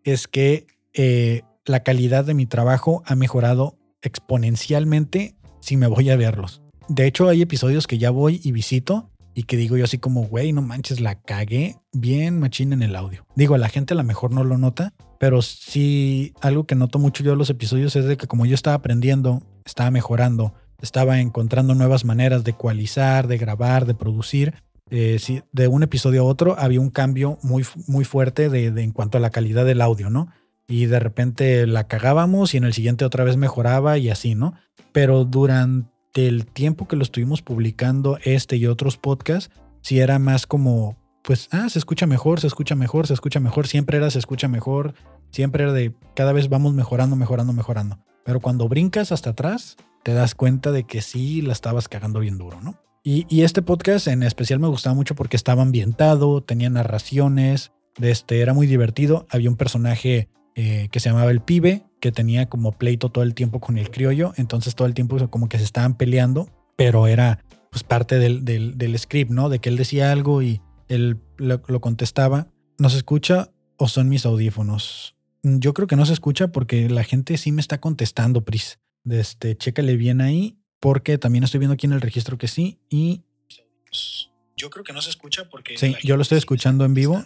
es que eh, la calidad de mi trabajo ha mejorado exponencialmente si me voy a verlos. De hecho, hay episodios que ya voy y visito y que digo yo así como, güey, no manches, la cagué bien machín en el audio. Digo, la gente a lo mejor no lo nota, pero sí algo que noto mucho yo en los episodios es de que como yo estaba aprendiendo, estaba mejorando, estaba encontrando nuevas maneras de ecualizar, de grabar, de producir. Eh, de un episodio a otro había un cambio muy, muy fuerte de, en cuanto a la calidad del audio, ¿no? Y de repente la cagábamos y en el siguiente otra vez mejoraba y así, ¿no? Pero durante el tiempo que lo estuvimos publicando, este y otros podcasts, sí era más como, pues, ah, se escucha mejor, se escucha mejor, se escucha mejor, siempre era se escucha mejor, siempre era de cada vez vamos mejorando, mejorando, mejorando. Pero cuando brincas hasta atrás, te das cuenta de que sí la estabas cagando bien duro, ¿no? Y, este podcast en especial me gustaba mucho porque estaba ambientado, tenía narraciones, de este, era muy divertido. Había un personaje eh, que se llamaba el pibe, que tenía como pleito todo el tiempo con el criollo, entonces todo el tiempo como que se estaban peleando, pero era pues parte del, script, ¿no? De que él decía algo y él lo, lo contestaba. ¿No se escucha o son mis audífonos? Yo creo que no se escucha porque la gente sí me está contestando, Pris. Este, chécale bien ahí porque también estoy viendo aquí en el registro que sí y... Yo creo que no se escucha porque... Sí, yo lo estoy escuchando en vivo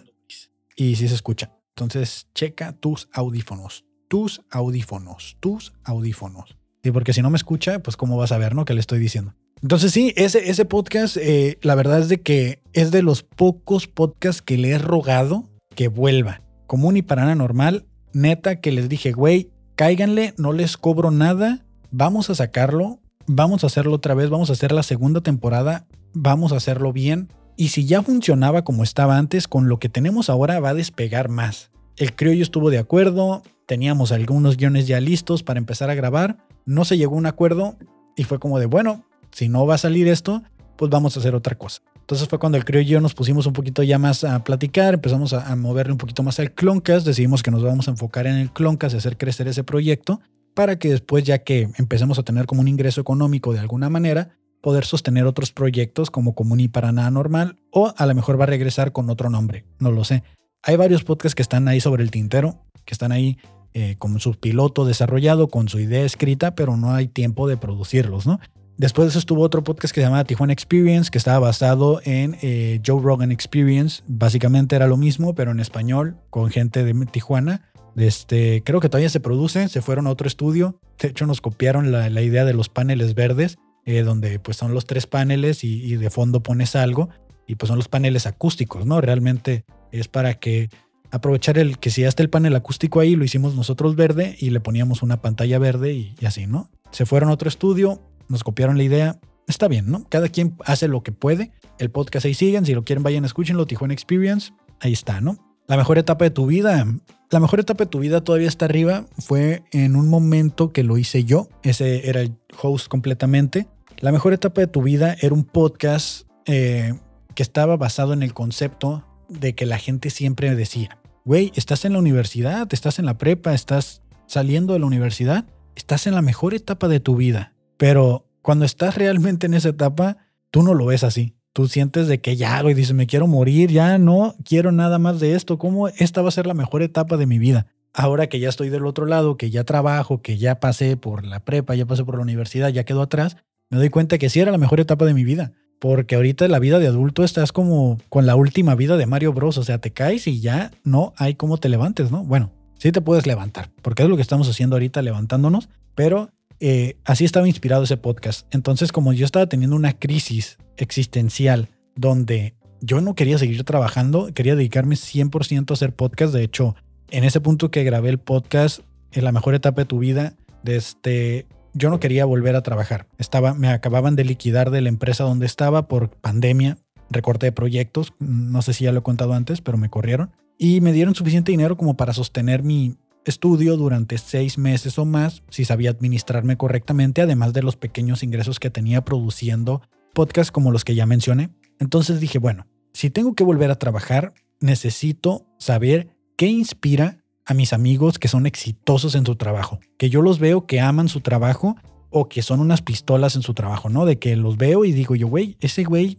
y sí se escucha. Entonces, checa tus audífonos, tus audífonos, tus audífonos. Y porque si no me escucha, pues cómo vas a ver, ¿no? Que le estoy diciendo. Entonces sí, ese, ese podcast, eh, la verdad es de que es de los pocos podcasts que le he rogado que vuelva. Común y para nada normal. Neta que les dije, güey, cáiganle, no les cobro nada, vamos a sacarlo vamos a hacerlo otra vez, vamos a hacer la segunda temporada, vamos a hacerlo bien. Y si ya funcionaba como estaba antes, con lo que tenemos ahora va a despegar más. El criollo estuvo de acuerdo, teníamos algunos guiones ya listos para empezar a grabar, no se llegó a un acuerdo y fue como de, bueno, si no va a salir esto, pues vamos a hacer otra cosa. Entonces fue cuando el criollo y yo nos pusimos un poquito ya más a platicar, empezamos a, moverle un poquito más al Cloncast, decidimos que nos vamos a enfocar en el Cloncast y hacer crecer ese proyecto para que después, ya que empecemos a tener como un ingreso económico de alguna manera, poder sostener otros proyectos como Común y para nada normal, o a lo mejor va a regresar con otro nombre, no lo sé. Hay varios podcasts que están ahí sobre el tintero, que están ahí eh, con su piloto desarrollado, con su idea escrita, pero no hay tiempo de producirlos, ¿no? Después de eso estuvo otro podcast que se llamaba Tijuana Experience, que estaba basado en eh, Joe Rogan Experience. Básicamente era lo mismo, pero en español, con gente de Tijuana. Este, creo que todavía se produce, se fueron a otro estudio. De hecho, nos copiaron la, idea de los paneles verdes, eh, donde pues son los tres paneles y, de fondo pones algo. Y pues son los paneles acústicos, ¿no? Realmente es para que aprovechar el que si ya está el panel acústico ahí, lo hicimos nosotros verde y le poníamos una pantalla verde y, y así, ¿no? Se fueron a otro estudio, nos copiaron la idea. Está bien, ¿no? Cada quien hace lo que puede. El podcast ahí siguen. Si lo quieren, vayan, escúchenlo. Tijuana Experience. Ahí está, ¿no? La mejor etapa de tu vida. La mejor etapa de tu vida todavía está arriba. Fue en un momento que lo hice yo. Ese era el host completamente. La mejor etapa de tu vida era un podcast eh, que estaba basado en el concepto de que la gente siempre decía, güey, estás en la universidad, estás en la prepa, estás saliendo de la universidad, estás en la mejor etapa de tu vida. Pero cuando estás realmente en esa etapa, tú no lo ves así tú sientes de que ya, güey, dices, me quiero morir, ya no quiero nada más de esto, ¿cómo esta va a ser la mejor etapa de mi vida? Ahora que ya estoy del otro lado, que ya trabajo, que ya pasé por la prepa, ya pasé por la universidad, ya quedo atrás, me doy cuenta que sí era la mejor etapa de mi vida. Porque ahorita la vida de adulto estás como con la última vida de Mario Bros. O sea, te caes y ya no hay cómo te levantes, ¿no? Bueno, sí te puedes levantar, porque es lo que estamos haciendo ahorita, levantándonos, pero eh, así estaba inspirado ese podcast. Entonces, como yo estaba teniendo una crisis existencial donde yo no quería seguir trabajando, quería dedicarme 100% a hacer podcast. De hecho, en ese punto que grabé el podcast, en la mejor etapa de tu vida, desde, este, yo no quería volver a trabajar. Estaba, me acababan de liquidar de la empresa donde estaba por pandemia, recorte de proyectos, no sé si ya lo he contado antes, pero me corrieron. Y me dieron suficiente dinero como para sostener mi, estudio durante seis meses o más si sabía administrarme correctamente, además de los pequeños ingresos que tenía produciendo podcasts como los que ya mencioné. Entonces dije, bueno, si tengo que volver a trabajar, necesito saber qué inspira a mis amigos que son exitosos en su trabajo, que yo los veo que aman su trabajo o que son unas pistolas en su trabajo, ¿no? De que los veo y digo yo, güey, ese güey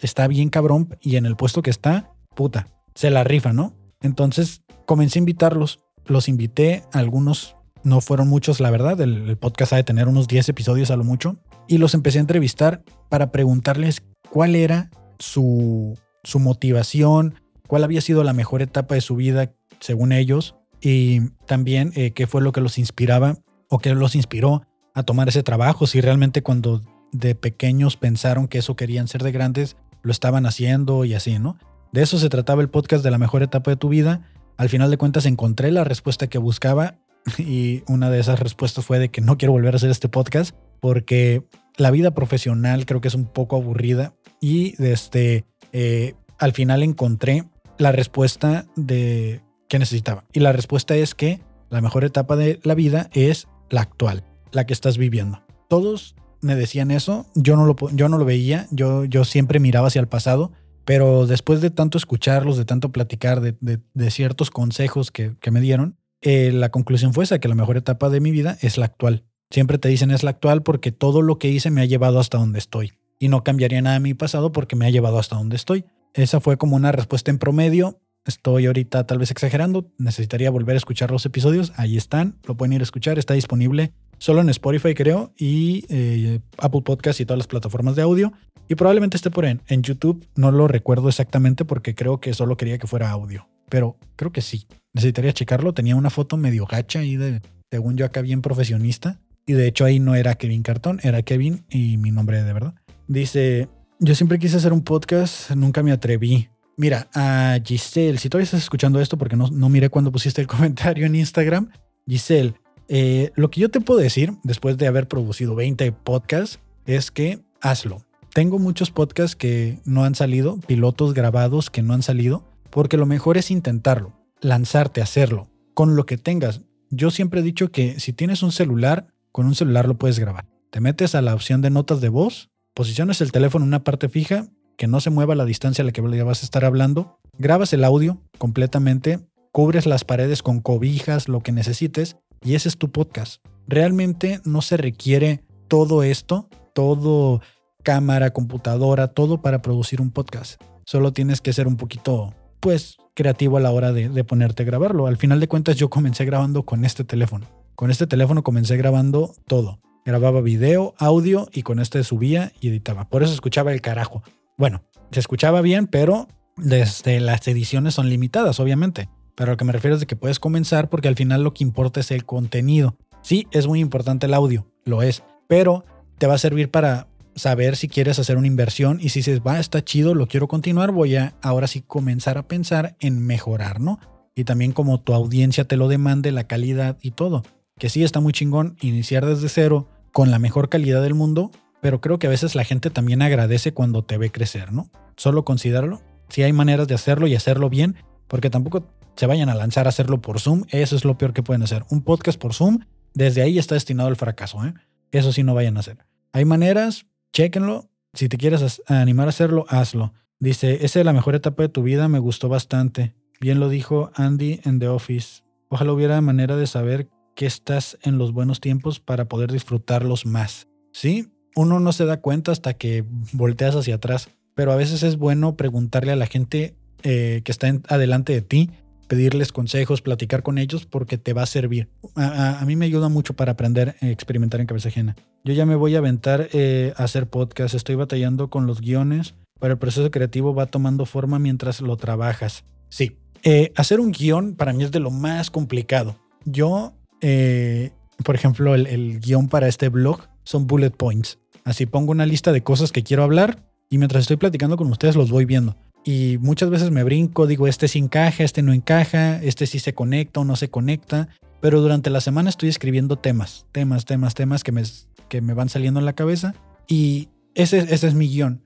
está bien cabrón y en el puesto que está, puta, se la rifa, ¿no? Entonces comencé a invitarlos. Los invité, algunos no fueron muchos, la verdad. El, podcast ha de tener unos 10 episodios a lo mucho. Y los empecé a entrevistar para preguntarles cuál era su, su motivación, cuál había sido la mejor etapa de su vida según ellos y también eh, qué fue lo que los inspiraba o qué los inspiró a tomar ese trabajo, si realmente cuando de pequeños pensaron que eso querían ser de grandes, lo estaban haciendo y así, ¿no? De eso se trataba el podcast de la mejor etapa de tu vida. Al final de cuentas encontré la respuesta que buscaba y una de esas respuestas fue de que no quiero volver a hacer este podcast porque la vida profesional creo que es un poco aburrida y desde eh, al final encontré la respuesta de que necesitaba y la respuesta es que la mejor etapa de la vida es la actual. la que estás viviendo. Todos me decían eso, yo no lo, yo no lo veía, yo, yo siempre miraba hacia el pasado, pero después de tanto escucharlos, de tanto platicar, de, de, ciertos consejos que, que me dieron, eh, la conclusión fue esa, que la mejor etapa de mi vida es la actual. Siempre te dicen es la actual porque todo lo que hice me ha llevado hasta donde estoy. Y no cambiaría nada en mi pasado porque me ha llevado hasta donde estoy. Esa fue como una respuesta en promedio. Estoy ahorita tal vez exagerando. Necesitaría volver a escuchar los episodios. Ahí están. Lo pueden ir a escuchar. Está disponible solo en Spotify, creo, y eh, Apple Podcast y todas las plataformas de audio. Y probablemente esté por en, en YouTube. No lo recuerdo exactamente porque creo que solo quería que fuera audio. Pero creo que sí. Necesitaría checarlo. Tenía una foto medio gacha ahí de, según yo acá bien profesionista. Y de hecho ahí no era Kevin Cartón, era Kevin y mi nombre de verdad. Dice, yo siempre quise hacer un podcast, nunca me atreví. Mira, a Giselle, si todavía estás escuchando esto porque no, no miré cuando pusiste el comentario en Instagram, Giselle, eh, lo que yo te puedo decir después de haber producido 20 podcasts es que hazlo. Tengo muchos podcasts que no han salido, pilotos grabados que no han salido, porque lo mejor es intentarlo, lanzarte hacerlo, con lo que tengas. Yo siempre he dicho que si tienes un celular, con un celular lo puedes grabar. Te metes a la opción de notas de voz, posicionas el teléfono en una parte fija, que no se mueva la distancia a la que vas a estar hablando, grabas el audio completamente, cubres las paredes con cobijas, lo que necesites, y ese es tu podcast. Realmente no se requiere todo esto, todo cámara, computadora, todo para producir un podcast. Solo tienes que ser un poquito, pues, creativo a la hora de, de ponerte a grabarlo. Al final de cuentas yo comencé grabando con este teléfono. Con este teléfono comencé grabando todo. Grababa video, audio y con este subía y editaba. Por eso escuchaba el carajo. Bueno, se escuchaba bien, pero desde las ediciones son limitadas, obviamente. Pero lo que me refiero es de que puedes comenzar porque al final lo que importa es el contenido. Sí, es muy importante el audio, lo es, pero te va a servir para saber si quieres hacer una inversión y si dices, va, está chido, lo quiero continuar, voy a ahora sí comenzar a pensar en mejorar, ¿no? Y también como tu audiencia te lo demande, la calidad y todo. Que sí está muy chingón iniciar desde cero con la mejor calidad del mundo, pero creo que a veces la gente también agradece cuando te ve crecer, ¿no? Solo considéralo. Si hay maneras de hacerlo y hacerlo bien, porque tampoco se vayan a lanzar a hacerlo por Zoom, eso es lo peor que pueden hacer. Un podcast por Zoom, desde ahí está destinado al fracaso, ¿eh? Eso sí no vayan a hacer. Hay maneras, chéquenlo. Si te quieres animar a hacerlo, hazlo. Dice, esa es la mejor etapa de tu vida, me gustó bastante. Bien lo dijo Andy en The Office. Ojalá hubiera manera de saber que estás en los buenos tiempos para poder disfrutarlos más. Sí, uno no se da cuenta hasta que volteas hacia atrás, pero a veces es bueno preguntarle a la gente eh, que está adelante de ti, pedirles consejos, platicar con ellos porque te va a servir. A, mí me ayuda mucho para aprender a experimentar en cabeza ajena. Yo ya me voy a aventar eh, a hacer podcast, estoy batallando con los guiones, pero el proceso creativo va tomando forma mientras lo trabajas. Sí, eh, hacer un guion para mí es de lo más complicado. Yo eh, por ejemplo, el, guion para este blog son bullet points. Así pongo una lista de cosas que quiero hablar y mientras estoy platicando con ustedes los voy viendo. Y muchas veces me brinco, digo, este sí encaja, este no encaja, este sí se conecta o no se conecta. Pero durante la semana estoy escribiendo temas, temas, temas, temas que me, que me van saliendo en la cabeza. Y ese, ese es mi guion.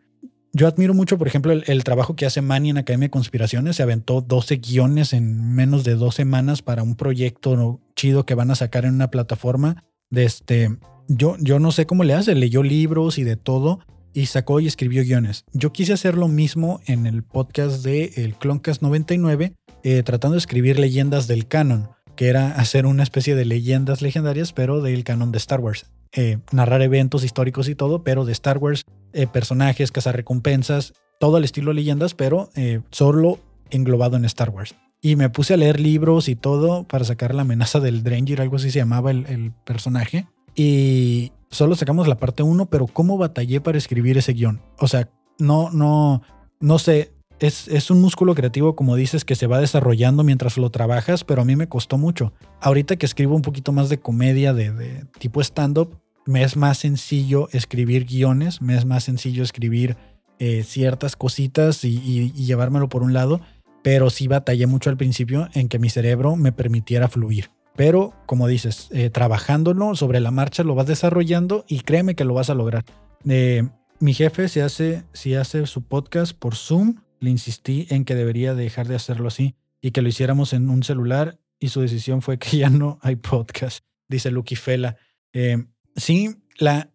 Yo admiro mucho, por ejemplo, el, trabajo que hace Manny en Academia de Conspiraciones. Se aventó 12 guiones en menos de dos semanas para un proyecto chido que van a sacar en una plataforma. De este, yo, yo no sé cómo le hace. Leyó libros y de todo y sacó y escribió guiones. Yo quise hacer lo mismo en el podcast de el Cloncast 99, eh, tratando de escribir leyendas del canon, que era hacer una especie de leyendas legendarias, pero del canon de Star Wars. Eh, narrar eventos históricos y todo, pero de Star Wars, eh, personajes, recompensas, todo el estilo leyendas, pero eh, solo englobado en Star Wars. Y me puse a leer libros y todo para sacar la amenaza del Dranger, algo así se llamaba el, personaje. Y solo sacamos la parte 1, pero ¿cómo batallé para escribir ese guion? O sea, no, no, no sé, es, un músculo creativo, como dices, que se va desarrollando mientras lo trabajas, pero a mí me costó mucho. Ahorita que escribo un poquito más de comedia, de, tipo stand-up, me es más sencillo escribir guiones, me es más sencillo escribir eh, ciertas cositas y, llevármelo por un lado, pero sí batallé mucho al principio en que mi cerebro me permitiera fluir. Pero, como dices, eh, trabajándolo sobre la marcha lo vas desarrollando y créeme que lo vas a lograr. Eh, mi jefe se hace, si hace su podcast por Zoom, le insistí en que debería dejar de hacerlo así y que lo hiciéramos en un celular y su decisión fue que ya no hay podcast, dice Lucky Fela. Eh, Sí,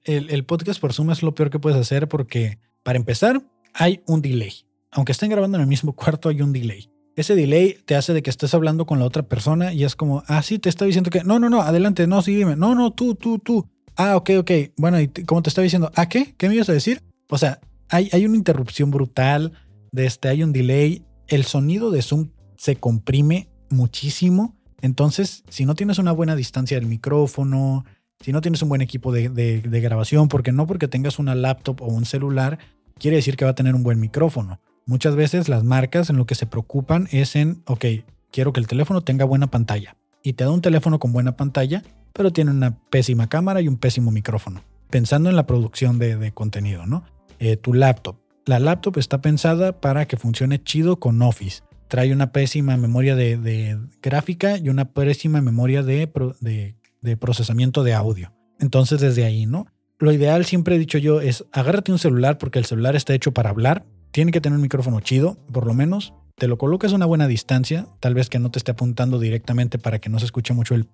el, el podcast por Zoom es lo peor que puedes hacer porque, para empezar, hay un delay. Aunque estén grabando en el mismo cuarto, hay un delay. Ese delay te hace de que estés hablando con la otra persona y es como, ah, sí, te está diciendo que, no, no, no, adelante, no, sí, dime, no, no, tú, tú, tú. Ah, ok, ok. Bueno, y como te estaba diciendo, ¿a qué? ¿Qué me ibas a decir? O sea, hay, hay una interrupción brutal, de este, hay un delay, el sonido de Zoom se comprime muchísimo. Entonces, si no tienes una buena distancia del micrófono, si no tienes un buen equipo de, de, de, grabación, porque no porque tengas una laptop o un celular, quiere decir que va a tener un buen micrófono. Muchas veces las marcas en lo que se preocupan es en, ok, quiero que el teléfono tenga buena pantalla. Y te da un teléfono con buena pantalla, pero tiene una pésima cámara y un pésimo micrófono. Pensando en la producción de, contenido, ¿no? Eh, tu laptop. La laptop está pensada para que funcione chido con Office. Trae una pésima memoria de, gráfica y una pésima memoria de, de procesamiento de audio. Entonces desde ahí, ¿no? Lo ideal, siempre he dicho yo, es agárrate un celular porque el celular está hecho para hablar. Tiene que tener un micrófono chido, por lo menos. Te lo colocas a una buena distancia, tal vez que no te esté apuntando directamente para que no se escuche mucho el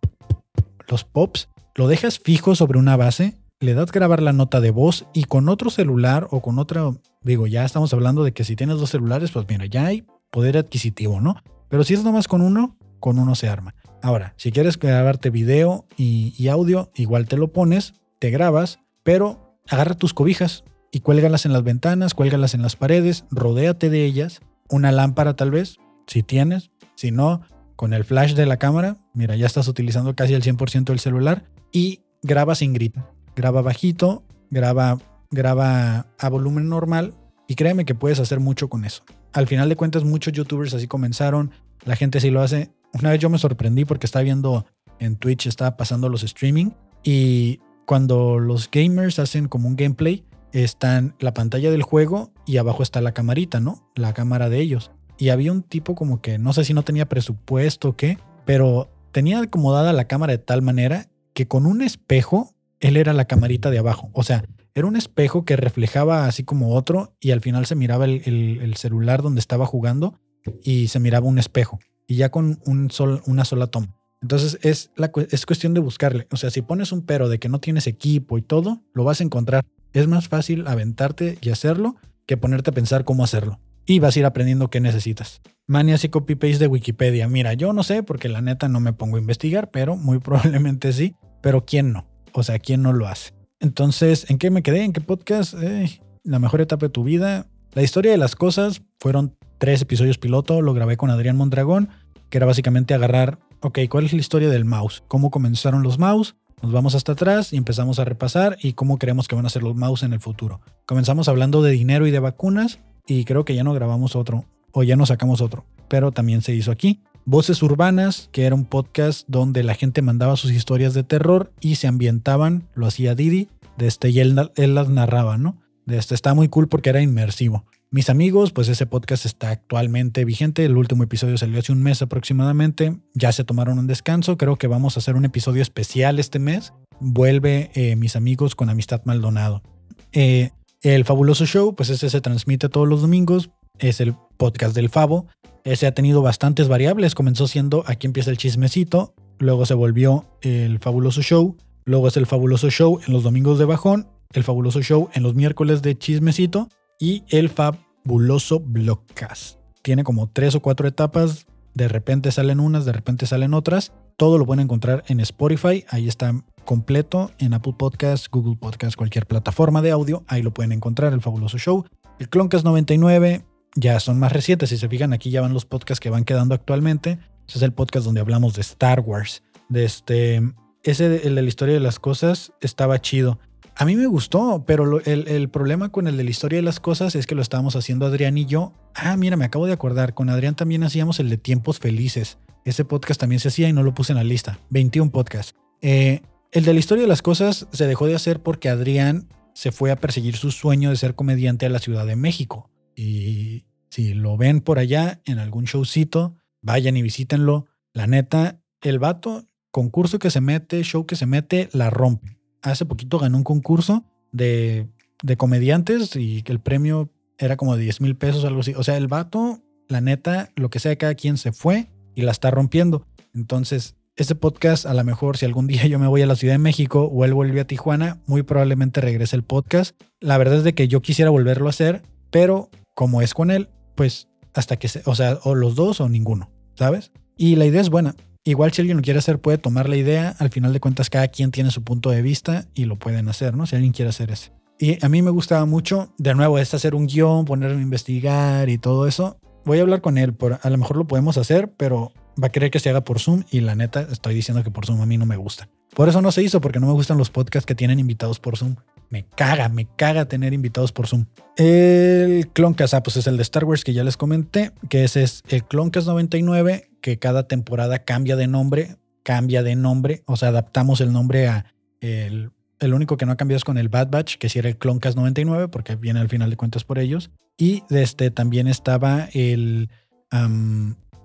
los pops. Lo dejas fijo sobre una base, le das grabar la nota de voz y con otro celular o con otra, digo, ya estamos hablando de que si tienes dos celulares, pues mira, ya hay poder adquisitivo, ¿no? Pero si es nomás con uno, con uno se arma. Ahora, si quieres grabarte video y, y audio, igual te lo pones, te grabas, pero agarra tus cobijas y cuélgalas en las ventanas, cuélgalas en las paredes, rodéate de ellas, una lámpara tal vez, si tienes, si no, con el flash de la cámara, mira, ya estás utilizando casi el 100% del celular y graba sin grito, graba bajito, graba, graba a volumen normal y créeme que puedes hacer mucho con eso. Al final de cuentas, muchos youtubers así comenzaron, la gente sí lo hace. Una vez yo me sorprendí porque estaba viendo en Twitch, estaba pasando los streaming y cuando los gamers hacen como un gameplay, están la pantalla del juego y abajo está la camarita, ¿no? La cámara de ellos. Y había un tipo como que no sé si no tenía presupuesto o qué, pero tenía acomodada la cámara de tal manera que con un espejo él era la camarita de abajo. O sea, era un espejo que reflejaba así como otro y al final se miraba el, el, el celular donde estaba jugando y se miraba un espejo y ya con un sol, una sola toma. Entonces es, la, es cuestión de buscarle. O sea, si pones un pero de que no tienes equipo y todo, lo vas a encontrar. Es más fácil aventarte y hacerlo que ponerte a pensar cómo hacerlo. Y vas a ir aprendiendo qué necesitas. Manias y copy-paste de Wikipedia. Mira, yo no sé porque la neta no me pongo a investigar, pero muy probablemente sí. Pero ¿quién no? O sea, ¿quién no lo hace? Entonces, ¿en qué me quedé? ¿En qué podcast? Eh, la mejor etapa de tu vida. La historia de las cosas fueron tres episodios piloto. Lo grabé con Adrián Mondragón, que era básicamente agarrar ok, ¿cuál es la historia del mouse? ¿Cómo comenzaron los mouse? Nos vamos hasta atrás y empezamos a repasar y cómo creemos que van a ser los mouse en el futuro. Comenzamos hablando de dinero y de vacunas y creo que ya no grabamos otro o ya no sacamos otro, pero también se hizo aquí. Voces Urbanas, que era un podcast donde la gente mandaba sus historias de terror y se ambientaban, lo hacía Didi, de este, y él, él las narraba, ¿no? De este, está muy cool porque era inmersivo. Mis amigos, pues ese podcast está actualmente vigente. El último episodio salió hace un mes aproximadamente. Ya se tomaron un descanso. Creo que vamos a hacer un episodio especial este mes. Vuelve eh, Mis amigos con Amistad Maldonado. Eh, el Fabuloso Show, pues ese se transmite todos los domingos. Es el podcast del Favo. Ese ha tenido bastantes variables. Comenzó siendo Aquí empieza el chismecito. Luego se volvió el Fabuloso Show. Luego es el Fabuloso Show en los domingos de bajón. El Fabuloso Show en los miércoles de chismecito y el fabuloso Blockcast. Tiene como tres o cuatro etapas, de repente salen unas, de repente salen otras. Todo lo pueden encontrar en Spotify, ahí está completo, en Apple Podcasts, Google Podcasts, cualquier plataforma de audio, ahí lo pueden encontrar, el fabuloso show. El Cloncast 99 ya son más recientes, si se fijan aquí ya van los podcasts que van quedando actualmente. Ese es el podcast donde hablamos de Star Wars, de este... Ese, el de la historia de las cosas, estaba chido. A mí me gustó, pero el, problema con el de la historia de las cosas es que lo estábamos haciendo Adrián y yo. Ah, mira, me acabo de acordar, con Adrián también hacíamos el de Tiempos Felices. Ese podcast también se hacía y no lo puse en la lista. 21 podcasts. Eh, el de la historia de las cosas se dejó de hacer porque Adrián se fue a perseguir su sueño de ser comediante a la Ciudad de México. Y si lo ven por allá en algún showcito, vayan y visítenlo. La neta, el vato, concurso que se mete, show que se mete, la rompe hace poquito ganó un concurso de, de comediantes y que el premio era como de 10 mil pesos algo así. O sea, el vato, la neta, lo que sea, cada quien se fue y la está rompiendo. Entonces, este podcast, a lo mejor si algún día yo me voy a la Ciudad de México o él vuelve a Tijuana, muy probablemente regrese el podcast. La verdad es de que yo quisiera volverlo a hacer, pero como es con él, pues hasta que, se, o sea, o los dos o ninguno, ¿sabes? Y la idea es buena. Igual si alguien lo quiere hacer, puede tomar la idea. Al final de cuentas, cada quien tiene su punto de vista y lo pueden hacer, ¿no? Si alguien quiere hacer ese. Y a mí me gustaba mucho, de nuevo, es hacer un guion, ponerme a investigar y todo eso. Voy a hablar con él, por, a lo mejor lo podemos hacer, pero va a querer que se haga por Zoom y la neta estoy diciendo que por Zoom a mí no me gusta. Por eso no se hizo, porque no me gustan los podcasts que tienen invitados por Zoom. Me caga, me caga tener invitados por Zoom. El Cloncast, ah, pues es el de Star Wars que ya les comenté, que ese es el Cloncast 99, que cada temporada cambia de nombre, cambia de nombre, o sea, adaptamos el nombre a el, el único que no ha cambiado es con el Bad Batch, que sí era el Cloncast 99, porque viene al final de cuentas por ellos. Y este también estaba el,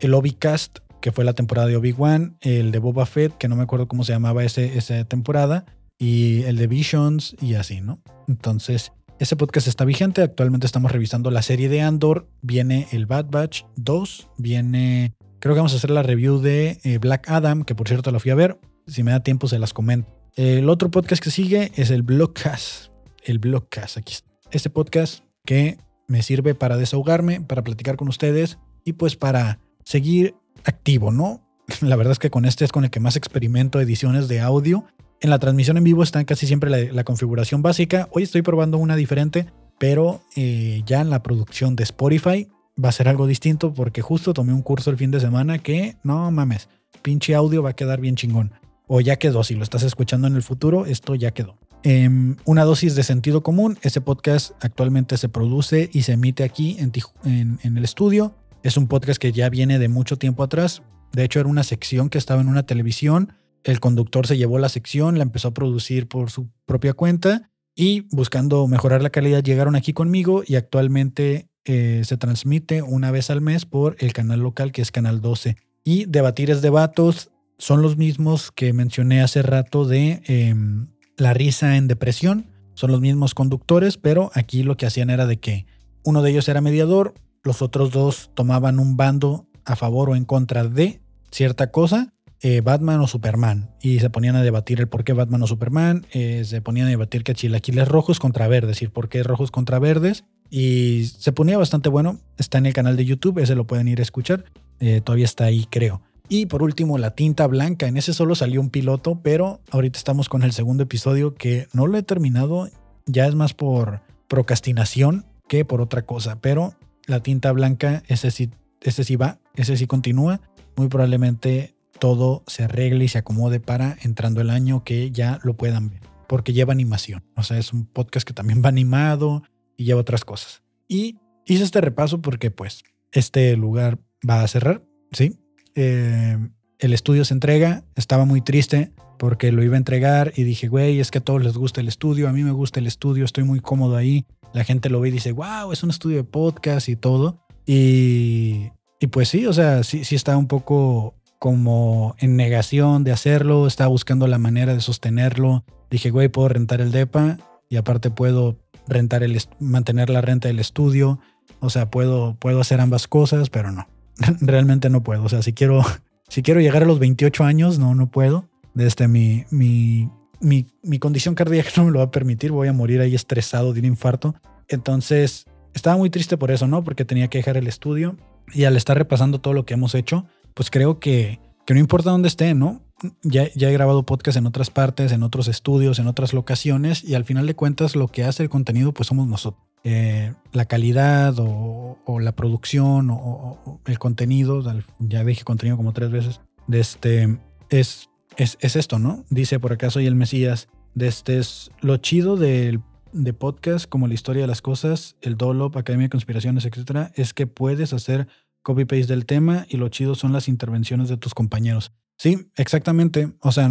el Obi-Cast que fue la temporada de Obi-Wan, el de Boba Fett, que no me acuerdo cómo se llamaba ese, esa temporada, y el de Visions y así, ¿no? Entonces, ese podcast está vigente. Actualmente estamos revisando la serie de Andor. Viene el Bad Batch 2. Viene. Creo que vamos a hacer la review de eh, Black Adam, que por cierto la fui a ver. Si me da tiempo, se las comento. El otro podcast que sigue es el Blogcast. El Blogcast. Aquí está. Este podcast que me sirve para desahogarme, para platicar con ustedes y pues para seguir activo, ¿no? La verdad es que con este es con el que más experimento ediciones de audio. En la transmisión en vivo está casi siempre la, configuración básica. Hoy estoy probando una diferente, pero eh, ya en la producción de Spotify va a ser algo distinto porque justo tomé un curso el fin de semana que, no mames, pinche audio va a quedar bien chingón. O ya quedó, si lo estás escuchando en el futuro, esto ya quedó. Em, una dosis de sentido común. Ese podcast actualmente se produce y se emite aquí en el estudio. Es un podcast que ya viene de mucho tiempo atrás. De hecho, era una sección que estaba en una televisión. El conductor se llevó la sección, la empezó a producir por su propia cuenta y buscando mejorar la calidad llegaron aquí conmigo y actualmente eh, se transmite una vez al mes por el canal local que es Canal 12. Y Debatir es Debatos son los mismos que mencioné hace rato de em, La risa en depresión. Son los mismos conductores, pero aquí lo que hacían era de que uno de ellos era mediador, los otros dos tomaban un bando a favor o en contra de cierta cosa, eh, Batman o Superman, y se ponían a debatir el por qué Batman o Superman, eh, se ponían a debatir que chilaquiles rojos contra verdes, y por qué rojos contra verdes, y se ponía bastante bueno, está en el canal de YouTube, ese lo pueden ir a escuchar, eh, todavía está ahí creo. Y por último, la tinta blanca. En ese solo salió un piloto, pero ahorita estamos con el segundo episodio que no lo he terminado. Ya es más por procrastinación que por otra cosa. Pero la tinta blanca, ese sí, ese sí va, ese sí continúa. Muy probablemente todo se arregle y se acomode para entrando el año que ya lo puedan ver. Porque lleva animación. O sea, es un podcast que también va animado y lleva otras cosas. Y hice este repaso porque pues este lugar va a cerrar, ¿sí? Eh, el estudio se entrega, estaba muy triste porque lo iba a entregar y dije, güey, es que a todos les gusta el estudio, a mí me gusta el estudio, estoy muy cómodo ahí, la gente lo ve y dice, wow, es un estudio de podcast y todo. Y, y pues sí, o sea, sí, sí está un poco como en negación de hacerlo, estaba buscando la manera de sostenerlo. Dije, güey, puedo rentar el DEPA y aparte puedo rentar el, mantener la renta del estudio. O sea, puedo, puedo hacer ambas cosas, pero no, realmente no puedo. O sea, si quiero, si quiero llegar a los 28 años, no, no puedo. Desde mi, mi mi, condición cardíaca no me lo va a permitir, voy a morir ahí estresado de un infarto. Entonces, estaba muy triste por eso, ¿no? Porque tenía que dejar el estudio y al estar repasando todo lo que hemos hecho, pues creo que, que no importa dónde esté, ¿no? Ya, ya, he grabado podcast en otras partes, en otros estudios, en otras locaciones y al final de cuentas lo que hace el contenido pues somos nosotros. Eh, la calidad o, la producción o, el contenido, ya dije contenido como tres veces, de este, es es, esto, ¿no? Dice por acá soy el Mesías. De este es lo chido del, de podcast, como la historia de las cosas, el Dolop, Academia de Conspiraciones, etcétera, es que puedes hacer copy-paste del tema y lo chido son las intervenciones de tus compañeros. Sí, exactamente. O sea,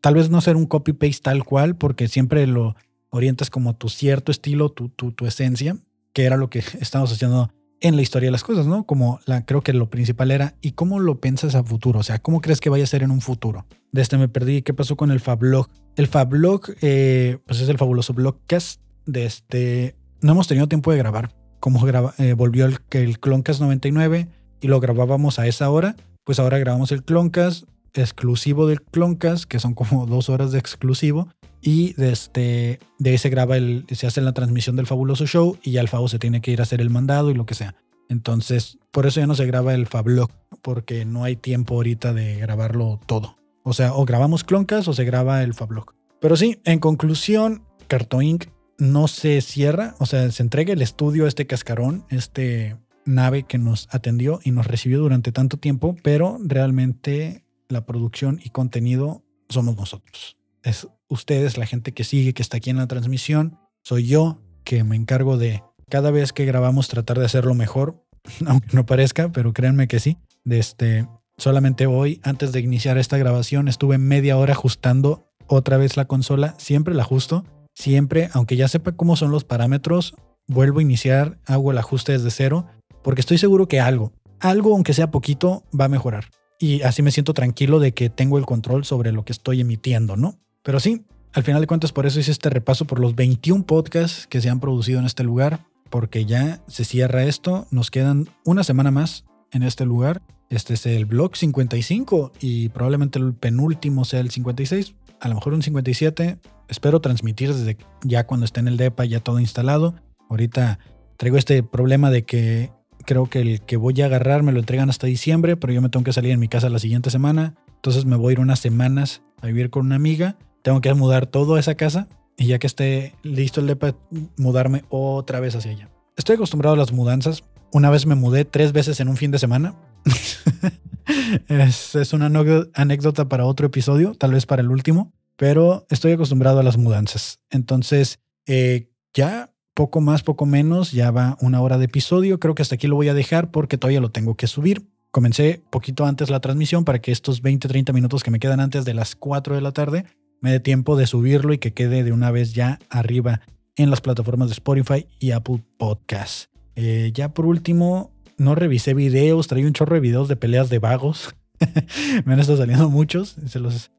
tal vez no ser un copy-paste tal cual, porque siempre lo orientas como tu cierto estilo, tu, tu, tu esencia, que era lo que estamos haciendo en la historia de las cosas, ¿no? Como la, creo que lo principal era, ¿y cómo lo piensas a futuro? O sea, ¿cómo crees que vaya a ser en un futuro? De este me perdí, ¿qué pasó con el Fablog? El Fablog, eh, pues es el fabuloso blogcast. De este, no hemos tenido tiempo de grabar. Como eh, volvió el, el Cloncast 99 y lo grabábamos a esa hora, pues ahora grabamos el Cloncast. exclusivo del Cloncast, que son como dos horas de exclusivo. Y de, este, de ahí se graba el, se hace la transmisión del fabuloso show y ya el Fabo se tiene que ir a hacer el mandado y lo que sea. Entonces, por eso ya no se graba el Fablog, porque no hay tiempo ahorita de grabarlo todo. O sea, o grabamos Cloncast o se graba el Fablog. Pero sí, en conclusión, Carto Inc. no se cierra, o sea, se entrega el estudio a este cascarón, este nave que nos atendió y nos recibió durante tanto tiempo, pero realmente la producción y contenido somos nosotros. Es ustedes, la gente que sigue, que está aquí en la transmisión. Soy yo que me encargo de cada vez que grabamos tratar de hacerlo mejor, aunque no parezca, pero créanme que sí. Este, solamente hoy, antes de iniciar esta grabación, estuve media hora ajustando otra vez la consola. Siempre la ajusto, siempre, aunque ya sepa cómo son los parámetros, vuelvo a iniciar, hago el ajuste desde cero, porque estoy seguro que algo, algo aunque sea poquito, va a mejorar. Y así me siento tranquilo de que tengo el control sobre lo que estoy emitiendo, ¿no? Pero sí, al final de cuentas por eso hice este repaso por los 21 podcasts que se han producido en este lugar, porque ya se cierra esto, nos quedan una semana más en este lugar. Este es el blog 55 y probablemente el penúltimo sea el 56, a lo mejor un 57. Espero transmitir desde ya cuando esté en el DEPA ya todo instalado. Ahorita traigo este problema de que creo que el que voy a agarrar me lo entregan hasta diciembre, pero yo me tengo que salir en mi casa la siguiente semana. Entonces me voy a ir unas semanas a vivir con una amiga. Tengo que mudar todo a esa casa y ya que esté listo el DEPA, mudarme otra vez hacia allá. Estoy acostumbrado a las mudanzas. Una vez me mudé tres veces en un fin de semana. es, una anécdota para otro episodio, tal vez para el último, pero estoy acostumbrado a las mudanzas. Entonces, eh, ya poco más, poco menos, ya va una hora de episodio. Creo que hasta aquí lo voy a dejar porque todavía lo tengo que subir. Comencé poquito antes la transmisión para que estos 20, 30 minutos que me quedan antes de las 4 de la tarde me dé tiempo de subirlo y que quede de una vez ya arriba en las plataformas de Spotify y Apple Podcasts. Eh, ya por último, no revisé videos, traí un chorro de videos de peleas de vagos. me han estado saliendo muchos. Se los,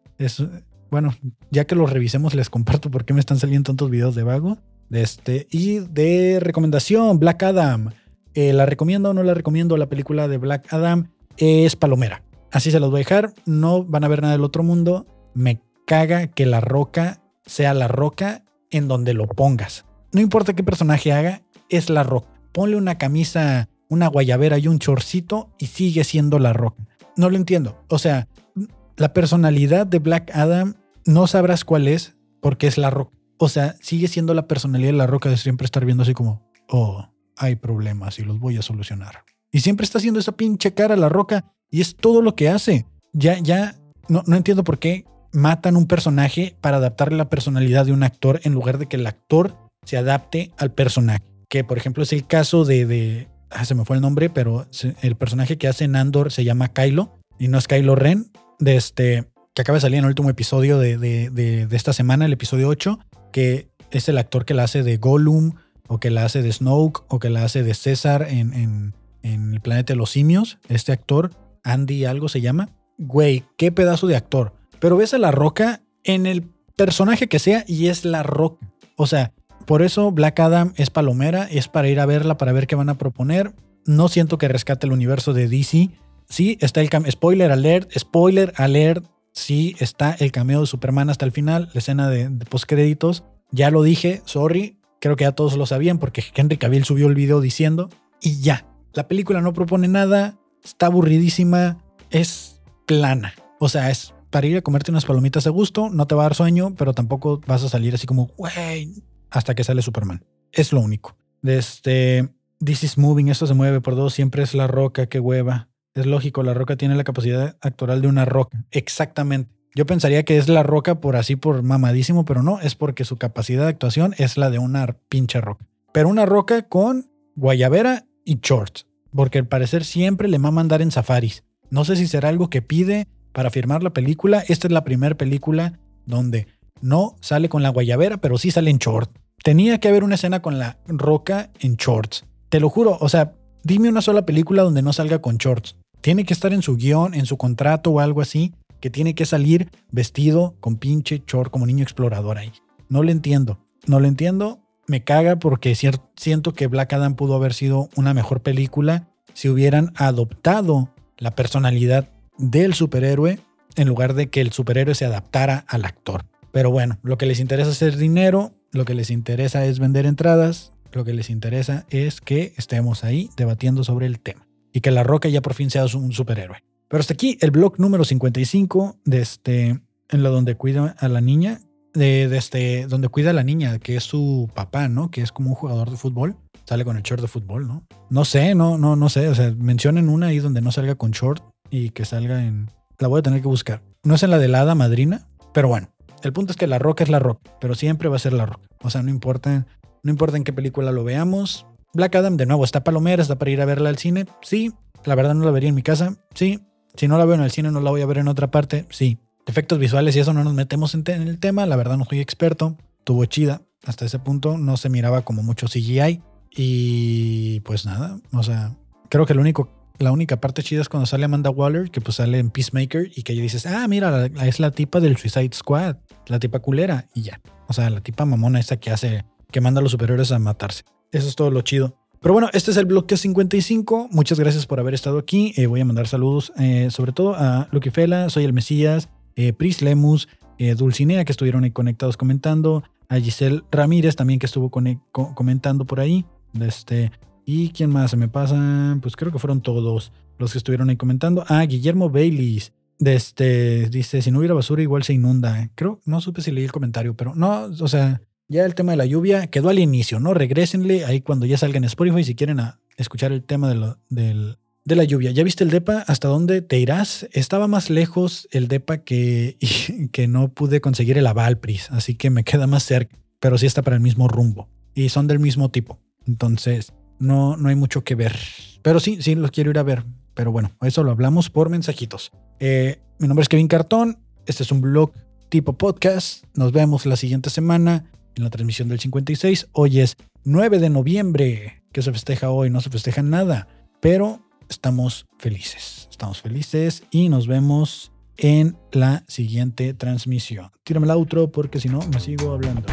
bueno, ya que los revisemos, les comparto por qué me están saliendo tantos videos de vago. De este, y de recomendación, Black Adam. Eh, ¿La recomiendo o no la recomiendo? La película de Black Adam es palomera. Así se los voy a dejar. No van a ver nada del otro mundo. Me caga que la roca sea la roca en donde lo pongas. No importa qué personaje haga, es la roca. Ponle una camisa, una guayabera y un chorcito y sigue siendo la roca. No lo entiendo. O sea, la personalidad de Black Adam no sabrás cuál es porque es la roca. O sea, sigue siendo la personalidad de la roca de siempre estar viendo así como, oh, hay problemas y los voy a solucionar. Y siempre está haciendo esa pinche cara la roca y es todo lo que hace. Ya, ya, no, no entiendo por qué matan un personaje para adaptarle la personalidad de un actor en lugar de que el actor se adapte al personaje. Que por ejemplo es el caso de, de ah, se me fue el nombre, pero el personaje que hace Nandor se llama Kylo y no es Kylo Ren, de este, que acaba de salir en el último episodio de, de, de, esta semana, el episodio 8, que es el actor que la hace de Gollum o que la hace de Snoke o que la hace de César en, en, en el planeta de los simios. Este actor, Andy algo se llama. Güey, qué pedazo de actor pero ves a la roca en el personaje que sea y es la roca. O sea, por eso Black Adam es palomera, es para ir a verla, para ver qué van a proponer. No siento que rescate el universo de DC. Sí, está el spoiler alert, spoiler alert. Sí, está el cameo de Superman hasta el final, la escena de, de postcréditos. Ya lo dije, sorry, creo que ya todos lo sabían porque Henry Cavill subió el video diciendo y ya. La película no propone nada, está aburridísima, es plana. O sea, es para ir a comerte unas palomitas de gusto, no te va a dar sueño, pero tampoco vas a salir así como, güey, hasta que sale Superman. Es lo único. Desde This is Moving, esto se mueve por dos, siempre es la roca, qué hueva. Es lógico, la roca tiene la capacidad actoral de una roca. Exactamente. Yo pensaría que es la roca por así, por mamadísimo, pero no, es porque su capacidad de actuación es la de una pinche roca. Pero una roca con guayabera y shorts, porque al parecer siempre le mama andar en safaris. No sé si será algo que pide para firmar la película. Esta es la primera película donde no sale con la guayabera, pero sí sale en short. Tenía que haber una escena con la roca en shorts. Te lo juro, o sea, dime una sola película donde no salga con shorts. Tiene que estar en su guion, en su contrato o algo así, que tiene que salir vestido con pinche short como niño explorador ahí. No lo entiendo. No lo entiendo. Me caga porque siento que Black Adam pudo haber sido una mejor película si hubieran adoptado la personalidad del superhéroe en lugar de que el superhéroe se adaptara al actor. Pero bueno, lo que les interesa es hacer dinero, lo que les interesa es vender entradas, lo que les interesa es que estemos ahí debatiendo sobre el tema y que La Roca ya por fin sea un superhéroe. Pero hasta aquí el blog número 55 de este, en la donde cuida a la niña, de, este, donde cuida a la niña, que es su papá, ¿no? Que es como un jugador de fútbol. Sale con el short de fútbol, ¿no? No sé, no, no, no sé. O sea, mencionen una ahí donde no salga con short y que salga en. La voy a tener que buscar. No es en la de la hada madrina, pero bueno. El punto es que la roca es la roca, pero siempre va a ser la roca. O sea, no importa, no importa en qué película lo veamos. Black Adam, de nuevo, está palomera, está para ir a verla al cine. Sí, la verdad no la vería en mi casa. Sí, si no la veo en el cine, no la voy a ver en otra parte. Sí, efectos visuales y eso no nos metemos en, el tema. La verdad no soy experto. Tuvo chida. Hasta ese punto no se miraba como mucho CGI. Y pues nada, o sea, creo que lo único, la única parte chida es cuando sale Amanda Waller, que pues sale en Peacemaker y que ella dices, ah, mira, es la tipa del Suicide Squad, la tipa culera y ya. O sea, la tipa mamona esa que hace, que manda a los superiores a matarse. Eso es todo lo chido. Pero bueno, este es el bloque 55. Muchas gracias por haber estado aquí. Eh, voy a mandar saludos eh, sobre todo a Lucky Fela, Soy el Mesías, eh, Pris Lemus, Dulcinea que estuvieron ahí conectados comentando, a Giselle Ramírez también que estuvo comentando por ahí. Este, ¿Y quién más se me pasa? Pues creo que fueron todos los que estuvieron ahí comentando. Ah, Guillermo Baileys. De este, dice, si no hubiera basura igual se inunda. Creo, no supe si leí el comentario, pero no, o sea, ya el tema de la lluvia quedó al inicio, ¿no? Regrésenle ahí cuando ya salgan Spotify si quieren a escuchar el tema de, la lluvia. ¿Ya viste el DEPA? ¿Hasta dónde te irás? Estaba más lejos el DEPA que, que no pude conseguir el aval, Pris, así que me queda más cerca, pero sí está para el mismo rumbo y son del mismo tipo. Entonces, no, no hay mucho que ver. Pero sí, sí los quiero ir a ver. Pero bueno, eso lo hablamos por mensajitos. Eh, mi nombre es Kevin Cartón. Este es un blog tipo podcast. Nos vemos la siguiente semana en la transmisión del 56. Hoy es 9 de noviembre. que se festeja hoy? No se festeja nada. Pero estamos felices. Estamos felices y nos vemos en la siguiente transmisión. Tírame el outro porque si no me sigo hablando.